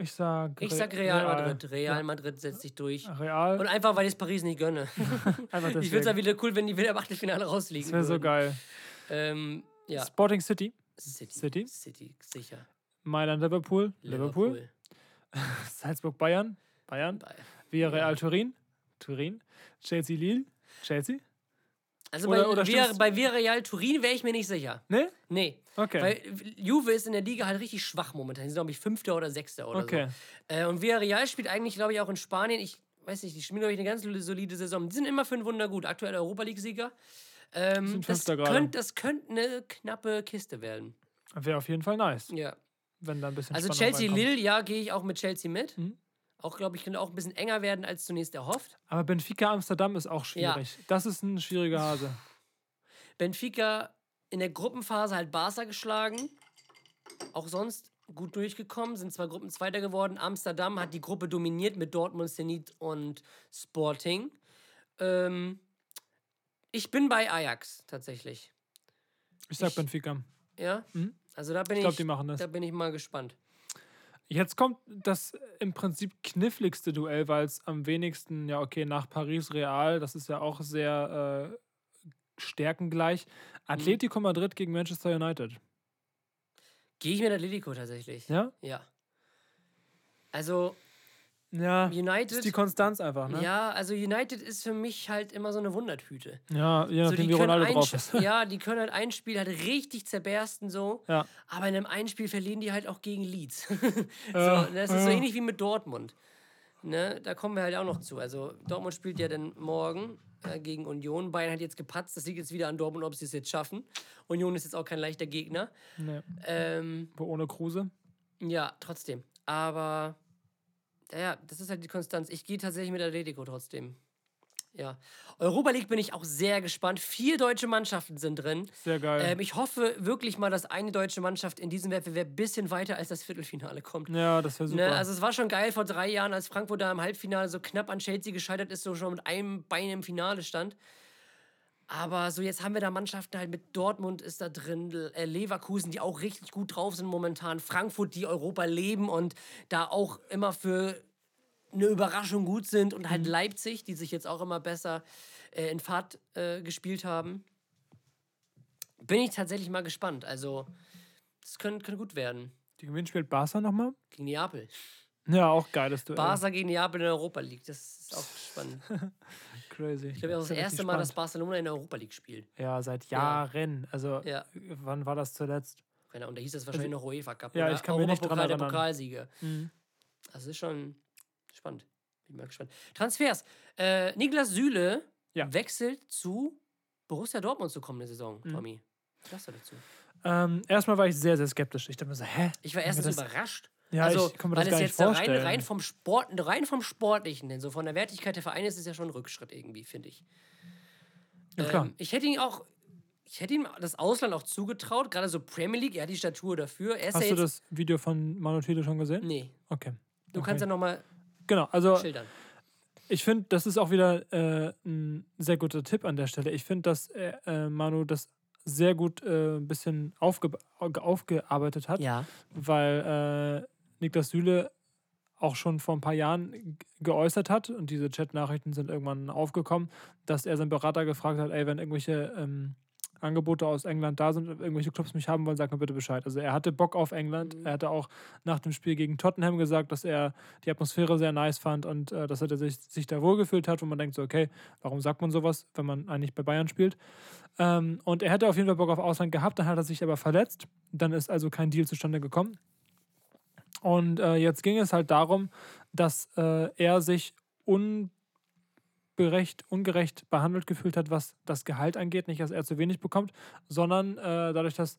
Ich sag, ich sag Real Madrid. Real Madrid setzt sich durch. Real. Und einfach, weil ich es Paris nicht gönne. Ich finde es dann wieder cool, wenn die wieder im Achtelfinale rausliegen. Das wäre so geil. Ähm, ja. Sporting City, City. City. City, sicher. Mailand Liverpool, Liverpool, Salzburg Bayern, Bayern, Bei- Villarreal Turin, Turin, Chelsea Lille, Chelsea. Also Oder- bei, oder stimmt's- bei Villarreal Turin wäre ich mir nicht sicher. Ne? Nee. Okay. Weil Juve ist in der Liga halt richtig schwach momentan. Die sind, glaube ich, Fünfter oder Sechster oder Okay. so. Äh, und Villarreal spielt eigentlich, glaube ich, auch in Spanien. Ich weiß nicht, die spielen, glaube ich, eine ganz solide Saison. Die sind immer für ein Wunder gut. Aktuell Europa League-Sieger. Ähm, das könnte könnt eine knappe Kiste werden. Wäre auf jeden Fall nice, Ja. wenn da ein bisschen Also Spannung Chelsea reinkommt. Lille, ja, gehe ich auch mit Chelsea mit. Mhm. Auch, glaube ich, könnte auch ein bisschen enger werden als zunächst erhofft. Aber Benfica Amsterdam ist auch schwierig. Das ist ein schwieriger Hase. Benfica in der Gruppenphase halt Barca geschlagen. Auch sonst gut durchgekommen, sind zwar Gruppenzweiter geworden. Amsterdam hat die Gruppe dominiert mit Dortmund, Zenit und Sporting. Ähm, ich bin bei Ajax tatsächlich. Ich sag Ich- Benfica. Ja? Mhm. Also da bin Ich ich, glaube, die machen das. da bin ich mal gespannt. Jetzt kommt das im Prinzip kniffligste Duell, weil es am wenigsten, ja okay, nach Paris Real, das ist ja auch sehr äh, stärkengleich. Mhm. Atletico Madrid gegen Manchester United. Gehe ich mit Atletico tatsächlich. Ja? Ja. Also Ja. United. Ist die Konstanz einfach, ne? Ja, also United ist für mich halt immer so eine Wundertüte. Ja, je So, nachdem, die wie können Ronaldo ein, drauf ist. Ja, die können halt ein Spiel halt richtig zerbersten so. Ja. Aber in einem einen Spiel verlieren die halt auch gegen Leeds. so, Ja, das ist so ähnlich wie mit Dortmund. Ne, da kommen wir halt auch noch zu. Also Dortmund spielt ja dann morgen äh, gegen Union. Bayern hat jetzt gepatzt. Das liegt jetzt wieder an Dortmund, ob sie es jetzt schaffen. Union ist jetzt auch kein leichter Gegner. Nee. Ähm, ohne Kruse. ja, trotzdem. Aber ja, das ist halt die Konstanz. Ich gehe tatsächlich mit Atletico trotzdem. Ja. Europa League bin ich auch sehr gespannt. Vier deutsche Mannschaften sind drin. Sehr geil. Ähm, ich hoffe wirklich mal, dass eine deutsche Mannschaft in diesem Wettbewerb ein bisschen weiter als das Viertelfinale kommt. ja, das wäre super. Ne, also es war schon geil vor drei Jahren, als Frankfurt da im Halbfinale so knapp an Chelsea gescheitert ist, so schon mit einem Bein im Finale stand. Aber so jetzt haben wir da Mannschaften halt mit Dortmund ist da drin, äh, Leverkusen, die auch richtig gut drauf sind momentan, Frankfurt, die Europa leben und da auch immer für eine Überraschung gut sind und halt Leipzig, die sich jetzt auch immer besser äh, in Fahrt äh, gespielt haben. Bin ich tatsächlich mal gespannt. Also, das könnte, könnte gut werden. die Gewinn spielt Barca nochmal. Gegen Neapel. Ja, auch geiles Duell. Barca gegen Neapel in der Europa League. Das ist auch spannend. Crazy. Ich glaube, das ist das erste Mal, dass Barcelona in der Europa League spielt. Ja, seit Jahren. Also, Ja. wann war das zuletzt? Genau, und da hieß das wahrscheinlich noch UEFA Cup. Ja, oder ich kann mich nicht dran Europapokal der erinnern. Pokalsieger. Mhm. Also ist schon spannend. Bin mal gespannt. Transfers. Äh, Niklas Süle Ja. wechselt zu Borussia Dortmund zur kommenden Saison, Mhm. Tommy. Was sagst du dazu? Ähm, erstmal war ich sehr, sehr skeptisch. Ich dachte mir so, hä? Ich war mir erstens überrascht. Ja, also, ich kann mir weil das gar es jetzt rein, rein, vom Sport, rein vom Sportlichen, denn so von der Wertigkeit der Vereine ist es ja schon ein Rückschritt irgendwie, finde ich. Ja, klar. Ähm, ich hätte ihn auch, ich hätte ihm das Ausland auch zugetraut, gerade so Premier League, er hat die Statur dafür. Hast ja du das Video von Manu Thiele schon gesehen? Nee, Okay. du okay. kannst ja nochmal Genau, also schildern. ich finde, das ist auch wieder äh, ein sehr guter Tipp an der Stelle. Ich finde, dass äh, äh, Manu das sehr gut äh, ein bisschen aufge aufgearbeitet hat, Ja. weil äh, Niklas Süle auch schon vor ein paar Jahren geäußert hat und diese Chat-Nachrichten sind irgendwann aufgekommen, dass er seinen Berater gefragt hat, ey, wenn irgendwelche ähm, Angebote aus England da sind, irgendwelche Clubs mich haben wollen, sag mir bitte Bescheid. Also er hatte Bock auf England. Mhm. Er hatte auch nach dem Spiel gegen Tottenham gesagt, dass er die Atmosphäre sehr nice fand und äh, dass er sich, sich da wohlgefühlt hat, wo man denkt so, okay, warum sagt man sowas, wenn man eigentlich bei Bayern spielt? Ähm, und er hätte auf jeden Fall Bock auf Ausland gehabt, dann hat er sich aber verletzt. Dann ist also kein Deal zustande gekommen. Und äh, jetzt ging es halt darum, dass äh, er sich unberecht, ungerecht behandelt gefühlt hat, was das Gehalt angeht. Nicht, dass er zu wenig bekommt, sondern äh, dadurch, dass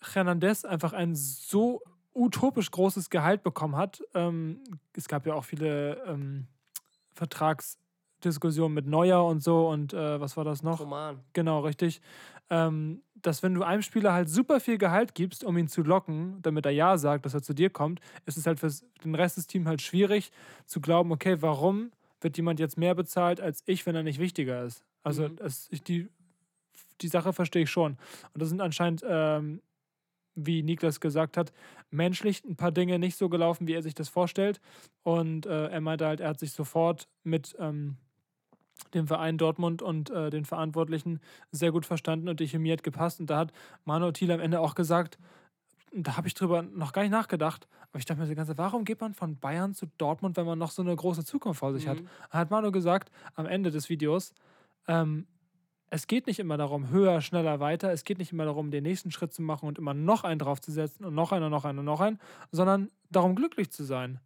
Hernandez einfach ein so utopisch großes Gehalt bekommen hat. Ähm, es gab ja auch viele ähm, Vertragsdiskussionen mit Neuer und so und äh, was war das noch? Roman. Genau, richtig. Ähm, dass wenn du einem Spieler halt super viel Gehalt gibst, um ihn zu locken, damit er Ja sagt, dass er zu dir kommt, ist es halt für den Rest des Teams halt schwierig zu glauben, okay, warum wird jemand jetzt mehr bezahlt als ich, wenn er nicht wichtiger ist? Also es, ich, die, die Sache verstehe ich schon. Und das sind anscheinend, ähm, wie Niklas gesagt hat, menschlich ein paar Dinge nicht so gelaufen, wie er sich das vorstellt. Und äh, er meinte halt, er hat sich sofort mit ähm, dem Verein Dortmund und äh, den Verantwortlichen sehr gut verstanden und die Chemie hat gepasst. Und da hat Manu Thiel am Ende auch gesagt, und da habe ich drüber noch gar nicht nachgedacht, aber ich dachte mir die ganze warum geht man von Bayern zu Dortmund, wenn man noch so eine große Zukunft vor sich hat? Da hat Manu gesagt, am Ende des Videos, ähm, es geht nicht immer darum, höher, schneller, weiter. Es geht nicht immer darum, den nächsten Schritt zu machen und immer noch einen draufzusetzen und noch einen und noch einen und noch einen, sondern darum, glücklich zu sein.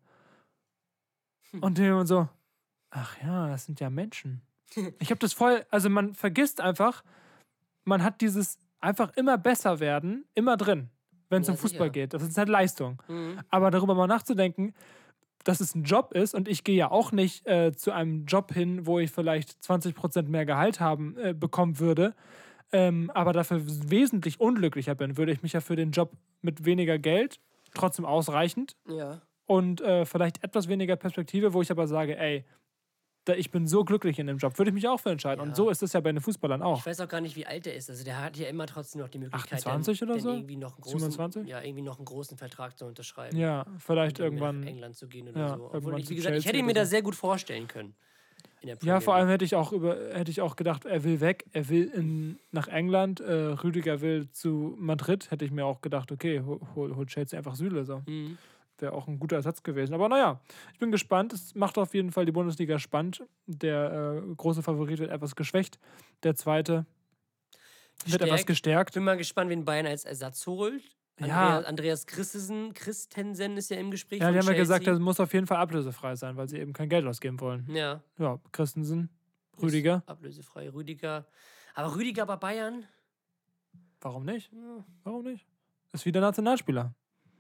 Und dann so, ach ja, das sind ja Menschen. Ich habe das voll, also man vergisst einfach, man hat dieses einfach immer besser werden, immer drin, wenn es Ja, um Fußball sicher. geht. Das ist halt Leistung. Mhm. Aber darüber mal nachzudenken, dass es ein Job ist und ich gehe ja auch nicht äh, zu einem Job hin, wo ich vielleicht 20% mehr Gehalt haben äh, bekommen würde, ähm, aber dafür wesentlich unglücklicher bin, würde ich mich ja für den Job mit weniger Geld, trotzdem ausreichend Ja. und äh, vielleicht etwas weniger Perspektive, wo ich aber sage, ey, ich bin so glücklich in dem Job, würde ich mich auch für entscheiden. Und so ist es ja bei den Fußballern auch. Ich weiß auch gar nicht, wie alt er ist. Also der hat ja immer trotzdem noch die Möglichkeit, 28 dann, oder so? irgendwie noch einen großen, 27? Ja, irgendwie noch einen großen Vertrag zu unterschreiben. Ja, vielleicht irgendwann. nach England zu gehen oder ja, so. Obwohl ich, wie gesagt, ich hätte ihn mir das so. sehr gut vorstellen können. Ja, vor allem hätte ich auch über, hätte ich auch gedacht, er will weg, er will in, nach England, äh, Rüdiger will zu Madrid, hätte ich mir auch gedacht, okay, hol, hol, hol Chelsea einfach Süle so. Mhm. Wäre auch ein guter Ersatz gewesen. Aber naja, ich bin gespannt. Es macht auf jeden Fall die Bundesliga spannend. Der äh, große Favorit wird etwas geschwächt. Der zweite wird etwas Gestärkt. gestärkt. Bin mal gespannt, wen Bayern als Ersatz holt. Ja. Andreas, Christensen, Christensen ist ja im Gespräch. Ja, die haben ja gesagt, das muss auf jeden Fall ablösefrei sein, weil sie eben kein Geld ausgeben wollen. Ja, Ja, Christensen, Rüdiger, ablösefrei. Rüdiger. Aber Rüdiger bei Bayern? warum nicht? Warum nicht? Ist wieder Nationalspieler.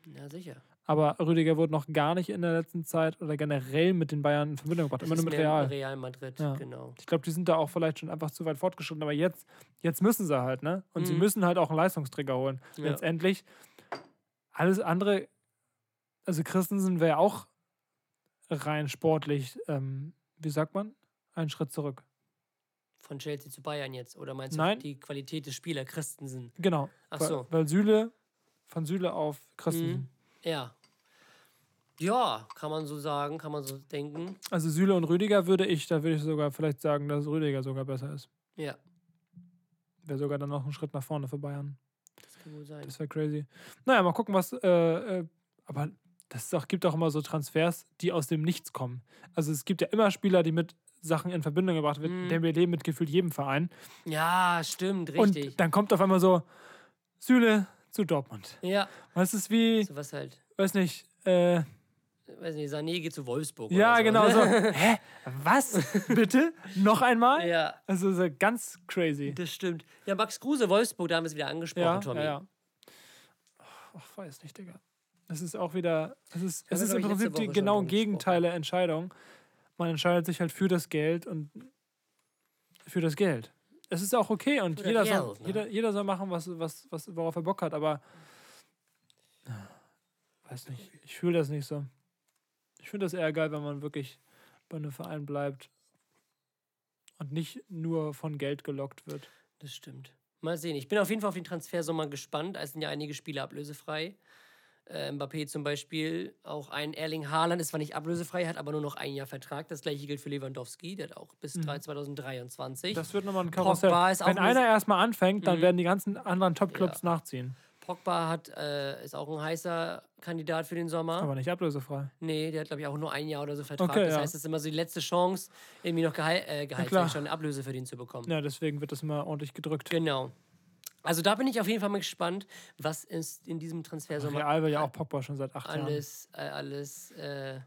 Ja, sicher. Aber Rüdiger wurde noch gar nicht in der letzten Zeit oder generell mit den Bayern in Verbindung gebracht. Das Immer nur mit Real. Real Madrid, Ja. genau. Ich glaube, die sind da auch vielleicht schon einfach zu weit fortgeschritten. Aber jetzt, jetzt müssen sie halt, ne? Und sie Mhm. müssen halt auch einen Leistungsträger holen. Ja. Letztendlich, alles andere, also Christensen wäre auch rein sportlich, ähm, wie sagt man? Einen Schritt zurück. Von Chelsea zu Bayern jetzt. Oder meinst du Nein. die Qualität des Spielers Christensen? Genau. Ach weil, so. Weil Süle, von Süle auf Christensen. Mhm. Ja. Ja, kann man so sagen, kann man so denken. Also Süle und Rüdiger würde ich, da würde ich sogar vielleicht sagen, dass Rüdiger sogar besser ist. Ja, Wäre sogar dann noch ein Schritt nach vorne für Bayern. das kann wohl sein. Das wäre crazy. Naja, mal gucken, was. Äh, äh, aber das auch, gibt auch immer so Transfers, die aus dem Nichts kommen. Also es gibt ja immer Spieler, die mit Sachen in Verbindung gebracht werden. Mhm. Dembele mit gefühlt jedem Verein. Ja, stimmt, richtig. Und dann kommt auf einmal so Süle zu Dortmund. ja, Was ist wie, sowas halt. weiß nicht, äh, Weiß nicht, Sané geht zu Wolfsburg. ja, so. genau so. Hä? Was? Bitte? Noch einmal? Ja, Also so ganz crazy. das stimmt. Ja, Max Kruse, Wolfsburg, da haben wir es wieder angesprochen, Ja, Tommy. ja, ja. Ach, weiß nicht, Digga. Es ist auch wieder, es ist, es ist im Prinzip die genau gegenteilige Entscheidung. Man entscheidet sich halt für das Geld und für das Geld. Es ist auch okay und jeder soll, Geld, ne? jeder, jeder soll machen, was, was, was, worauf er Bock hat, aber weiß nicht, ich fühle das nicht so. Ich finde das eher geil, wenn man wirklich bei einem Verein bleibt und nicht nur von Geld gelockt wird. Das stimmt. Mal sehen. Ich bin auf jeden Fall auf den Transfersommer gespannt. Es sind ja einige Spiele ablösefrei. Äh, Mbappé zum Beispiel, auch ein Erling Haaland ist zwar nicht ablösefrei, hat aber nur noch ein Jahr Vertrag. Das gleiche gilt für Lewandowski, der hat auch bis 2023. Mhm. Das wird nochmal ein Karussell. Wenn eine- einer erstmal anfängt, dann Mhm. werden die ganzen anderen Top-Clubs Ja. nachziehen. Pogba hat, äh, ist auch ein heißer Kandidat für den Sommer. Aber nicht ablösefrei. Nee, der hat, glaube ich, auch nur ein Jahr oder so Vertrag. Okay, das ja. heißt, das ist immer so die letzte Chance, irgendwie noch Gehalt, äh, Gehalt schon eine Ablöse für den zu bekommen. Ja, deswegen wird das immer ordentlich gedrückt. Genau. Also da bin ich auf jeden Fall mal gespannt, was ist in diesem Transfersommer Real will ja auch Pogba schon seit acht Jahren. alles, äh, alles äh,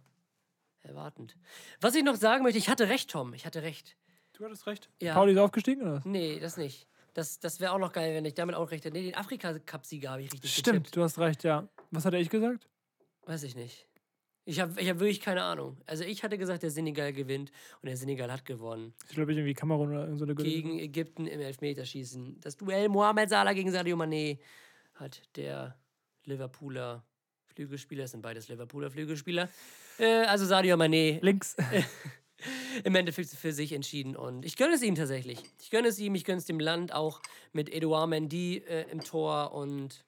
erwartend. Was ich noch sagen möchte, ich hatte recht, Tom. Ich hatte recht. Du hattest recht. Ja. Pauli ist aufgestiegen, oder? was? Nee, das nicht. Das, das wäre auch noch geil, wenn ich damit auch recht hätte. Nee, den Afrika-Cup-Sieger habe ich richtig Stimmt, getippt. du hast recht, ja. Was hat ich gesagt? Weiß ich nicht. Ich habe ich hab wirklich keine Ahnung. Also ich hatte gesagt, der Senegal gewinnt und der Senegal hat gewonnen. Ich glaube, irgendwie Kamerun oder so eine Gegen Ägypten im Elfmeterschießen. Das Duell Mohamed Salah gegen Sadio Mané hat der Liverpooler Flügelspieler, es sind beides Liverpooler Flügelspieler, äh, also Sadio Mané Links. im Endeffekt für sich entschieden. Und ich gönne es ihm tatsächlich. Ich gönne es ihm, ich gönne es dem Land auch mit Edouard Mendy äh, im Tor und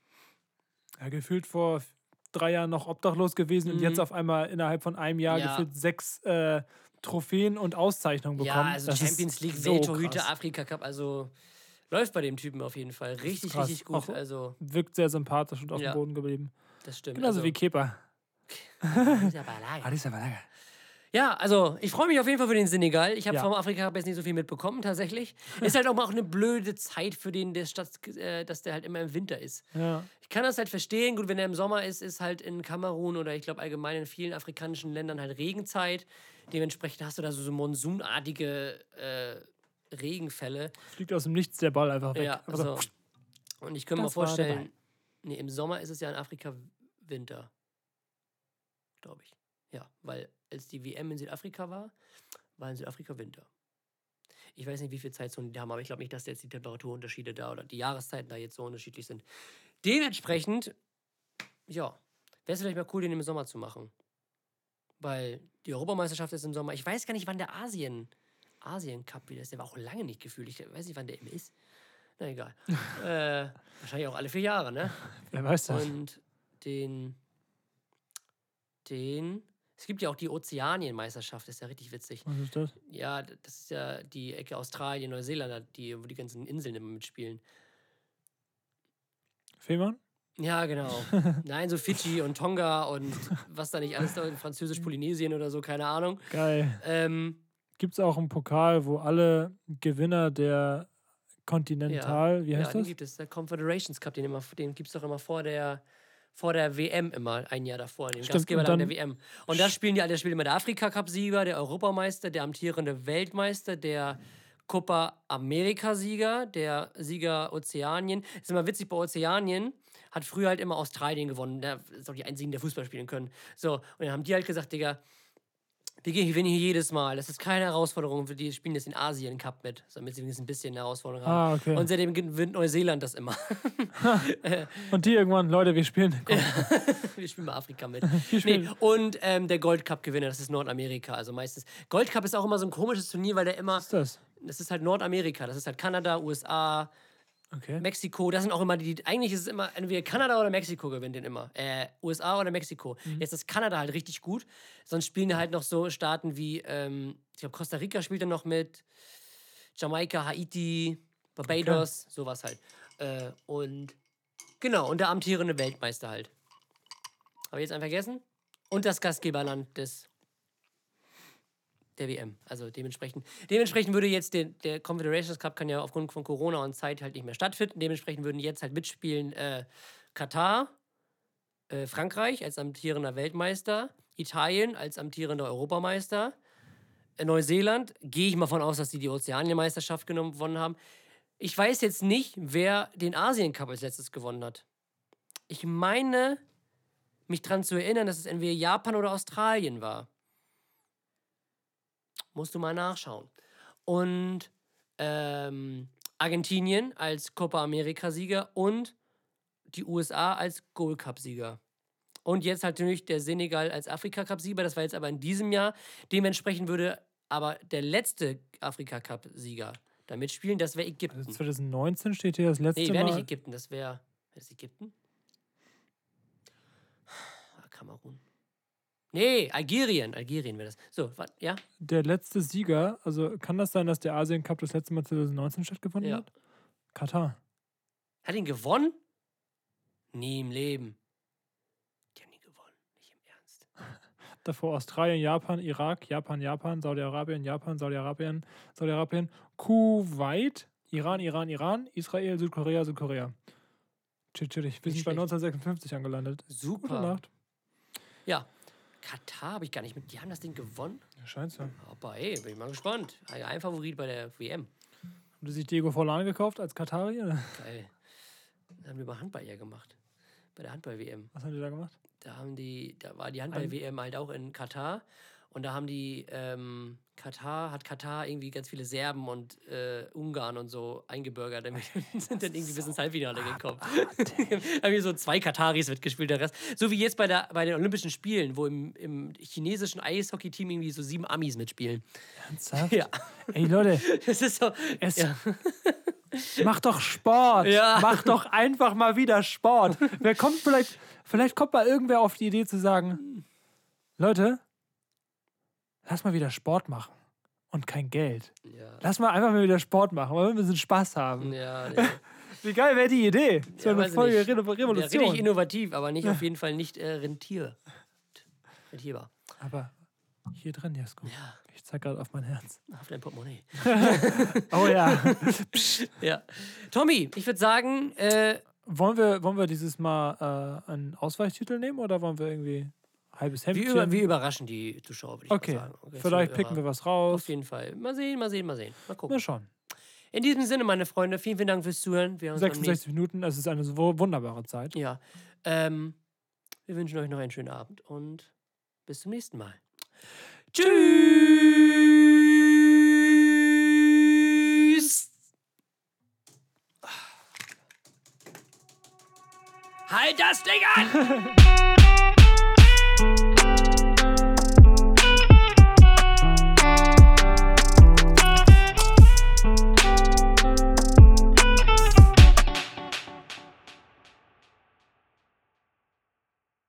Ja, gefühlt vor drei Jahren noch obdachlos gewesen und jetzt auf einmal innerhalb von einem Jahr Mhm. Ja. gefühlt sechs äh, Trophäen und Auszeichnungen bekommen. Ja, also Das Champions League, so Welttorhüter. Afrika Cup, also läuft bei dem Typen auf jeden Fall. Richtig, krass. richtig gut. Auch- Also, Wirkt sehr sympathisch und auf Ja. dem Boden geblieben. das stimmt. Genauso also, wie Kepa. Dieser Balaga. Adisa Balaga. Ja, also ich freue mich auf jeden Fall für den Senegal. Ich habe Ja. vom Afrika Cup jetzt nicht so viel mitbekommen, tatsächlich. Ist halt auch mal auch eine blöde Zeit für den, der Stadt, äh, dass der halt immer im Winter ist. Ja. Ich kann das halt verstehen. Gut, wenn er im Sommer ist, ist halt in Kamerun oder ich glaube allgemein in vielen afrikanischen Ländern halt Regenzeit. Dementsprechend hast du da so, so monsunartige äh, Regenfälle. Fliegt aus dem Nichts der Ball einfach weg. Ja, Also, also, und ich könnte mir vorstellen, nee, im Sommer ist es ja in Afrika Winter. Glaube ich. Ja, weil als die WM in Südafrika war, war in Südafrika Winter. Ich weiß nicht, wie viel Zeitzonen die haben, aber ich glaube nicht, dass jetzt die Temperaturunterschiede da oder die Jahreszeiten da jetzt so unterschiedlich sind. Dementsprechend, ja, wäre es vielleicht mal cool, den im Sommer zu machen. Weil die Europameisterschaft ist im Sommer. Ich weiß gar nicht, wann der Asien, Asien Cup wieder ist. Der war auch lange nicht gefühlt. Ich weiß nicht, wann der immer ist. Na egal. äh, wahrscheinlich auch alle vier Jahre, ne? wer weiß das? Und den, den, es gibt ja auch die Ozeanienmeisterschaft, das ist ja richtig witzig. Was ist das? Ja, das ist ja die Ecke Australien, Neuseeland, die, wo die ganzen Inseln immer mitspielen. Fehmarn? Ja, genau. Nein, so Fidschi und Tonga und was da nicht alles da in Französisch-Polynesien oder so, keine Ahnung. Geil. Ähm, Gibt es auch einen Pokal, wo alle Gewinner der Continental, wie ja, heißt den das? gibt es, der Confederations Cup, den, immer- den gibt es doch immer vor der, vor der WM immer, ein Jahr davor, dem Stimmt, Gastgeberland und der dann- WM. Und da spielen die alle, da spielt immer der Afrika-Cup-Sieger, der Europameister, der amtierende Weltmeister, der Copa America-Sieger, der Sieger Ozeanien. ist immer witzig, bei Ozeanien hat früher halt immer Australien gewonnen. Der ist auch die einzigen, die Fußball spielen können. So, und dann haben die halt gesagt, Digga, wir gewinnen hier jedes Mal. Das ist keine Herausforderung. für Die spielen jetzt den Asien Cup mit, damit sie wenigstens ein bisschen eine Herausforderung haben. Ah, okay. Und seitdem gewinnt Neuseeland das immer. Und die irgendwann, Leute, wir spielen. Wir spielen mal Afrika mit. Nee, und ähm, der Gold Cup-Gewinner, das ist Nordamerika. Also meistens. Gold Cup ist auch immer so ein komisches Turnier, weil der immer. was ist das? Das ist halt Nordamerika. Das ist halt Kanada, USA, Okay. Mexiko. Das sind auch immer die. eigentlich ist es immer entweder Kanada oder Mexiko gewinnt den immer. Äh, USA oder Mexiko. Jetzt ist Kanada halt richtig gut. Sonst spielen halt noch so Staaten wie. Ähm, ich glaube, Costa Rica spielt dann noch mit. Jamaika, Haiti, Barbados, sowas halt. Äh, und. Genau, und der amtierende Weltmeister halt. Habe ich jetzt einen vergessen? Und das Gastgeberland des der WM. Also dementsprechend. Dementsprechend würde jetzt der, der Confederations Cup kann ja aufgrund von Corona und Zeit halt nicht mehr stattfinden. Dementsprechend würden jetzt halt mitspielen äh, Katar, äh, Frankreich als amtierender Weltmeister, Italien als amtierender Europameister, äh, Neuseeland, gehe ich mal von aus, dass die die Ozeanienmeisterschaft gewonnen haben. Ich weiß jetzt nicht, wer den Asien Cup als letztes gewonnen hat. Ich meine, mich daran zu erinnern, dass es entweder Japan oder Australien war. Musst du mal nachschauen. Und ähm, Argentinien als Copa America-Sieger und die USA als Gold Cup-Sieger. Und jetzt halt natürlich der Senegal als Afrika-Cup-Sieger. Das war jetzt aber in diesem Jahr. Dementsprechend würde aber der letzte Afrika-Cup-Sieger da mitspielen. Das wäre Ägypten. Also 2019 steht hier das letzte Nee, wäre nicht Mal. Ägypten. Das wäre. Wäre das Ägypten? Kamerun. Nee, Algerien. Algerien wäre das. So, was, ja? Der letzte Sieger, also kann das sein, dass der Asien Cup das letzte Mal 2019 stattgefunden Ja. hat? Katar. Hat ihn gewonnen? Nie im Leben. Die haben nie gewonnen. Nicht im Ernst. Davor Australien, Japan, Irak, Japan, Japan, Saudi-Arabien, Japan, Saudi-Arabien, Saudi-Arabien, Kuwait, Iran, Iran, Iran, Israel, Südkorea, Südkorea. Chill, chillig. Wir Nicht sind bei schlecht. 1956 angelandet. Gute Super. Nacht. Ja. Katar habe ich gar nicht mit. Die haben das Ding gewonnen? Ja, scheint so. Haben Aber ey, bin ich mal gespannt. Ein Favorit bei der WM. die sich Diego Forlan gekauft als Katari? Oder? Geil. Das haben wir bei Handball ja gemacht. Bei der Handball-WM. Was haben die da gemacht? Da haben die, da war die Handball-WM halt auch in Katar. Und da haben die, ähm, Katar, hat Katar irgendwie ganz viele Serben und äh, Ungarn und so eingebürgert. Damit sind dann irgendwie bis ins Halbfinale gekommen. haben hier so zwei Kataris mitgespielt, der Rest. So wie jetzt bei, der, bei den Olympischen Spielen, wo im, im chinesischen Eishockey-Team irgendwie so sieben Amis mitspielen. Ernsthaft? Ja, Ey, Leute, das ist so. es, Ja. mach doch Sport. Ja. Mach doch einfach mal wieder Sport. Wer kommt vielleicht, vielleicht kommt mal irgendwer auf die Idee zu sagen, Leute, lass mal wieder Sport machen. Und kein Geld. Ja. Lass mal einfach mal wieder Sport machen, weil wir ein bisschen Spaß haben. Ja, nee. Wie geil wäre die Idee? So Ja, eine weiß ich Folge nicht. Re Ja, Revolution. richtig innovativ, aber nicht auf jeden Fall nicht äh, rentier. rentierbar. Aber hier drin, Jasko. Ja, Ich zeig gerade auf mein Herz. auf dein Portemonnaie. Oh ja. Ja. Tommy, ich würde sagen, äh, wollen, wir, wollen wir dieses Mal äh, einen Ausweichtitel nehmen oder wollen wir irgendwie halbes wir, Hemdchen? über, wir überraschen die Zuschauer, würde ich okay, sagen. Okay, vielleicht picken wir was raus. Auf jeden Fall. Mal sehen, mal sehen, mal sehen. Mal gucken. Mal schauen. In diesem Sinne, meine Freunde, vielen, vielen Dank fürs Zuhören. Wir hören uns beim 66 Minuten, es ist eine wunderbare Zeit. Ja. Ähm, wir wünschen euch noch einen schönen Abend und bis zum nächsten Mal. Tschüss! Halt das Ding an!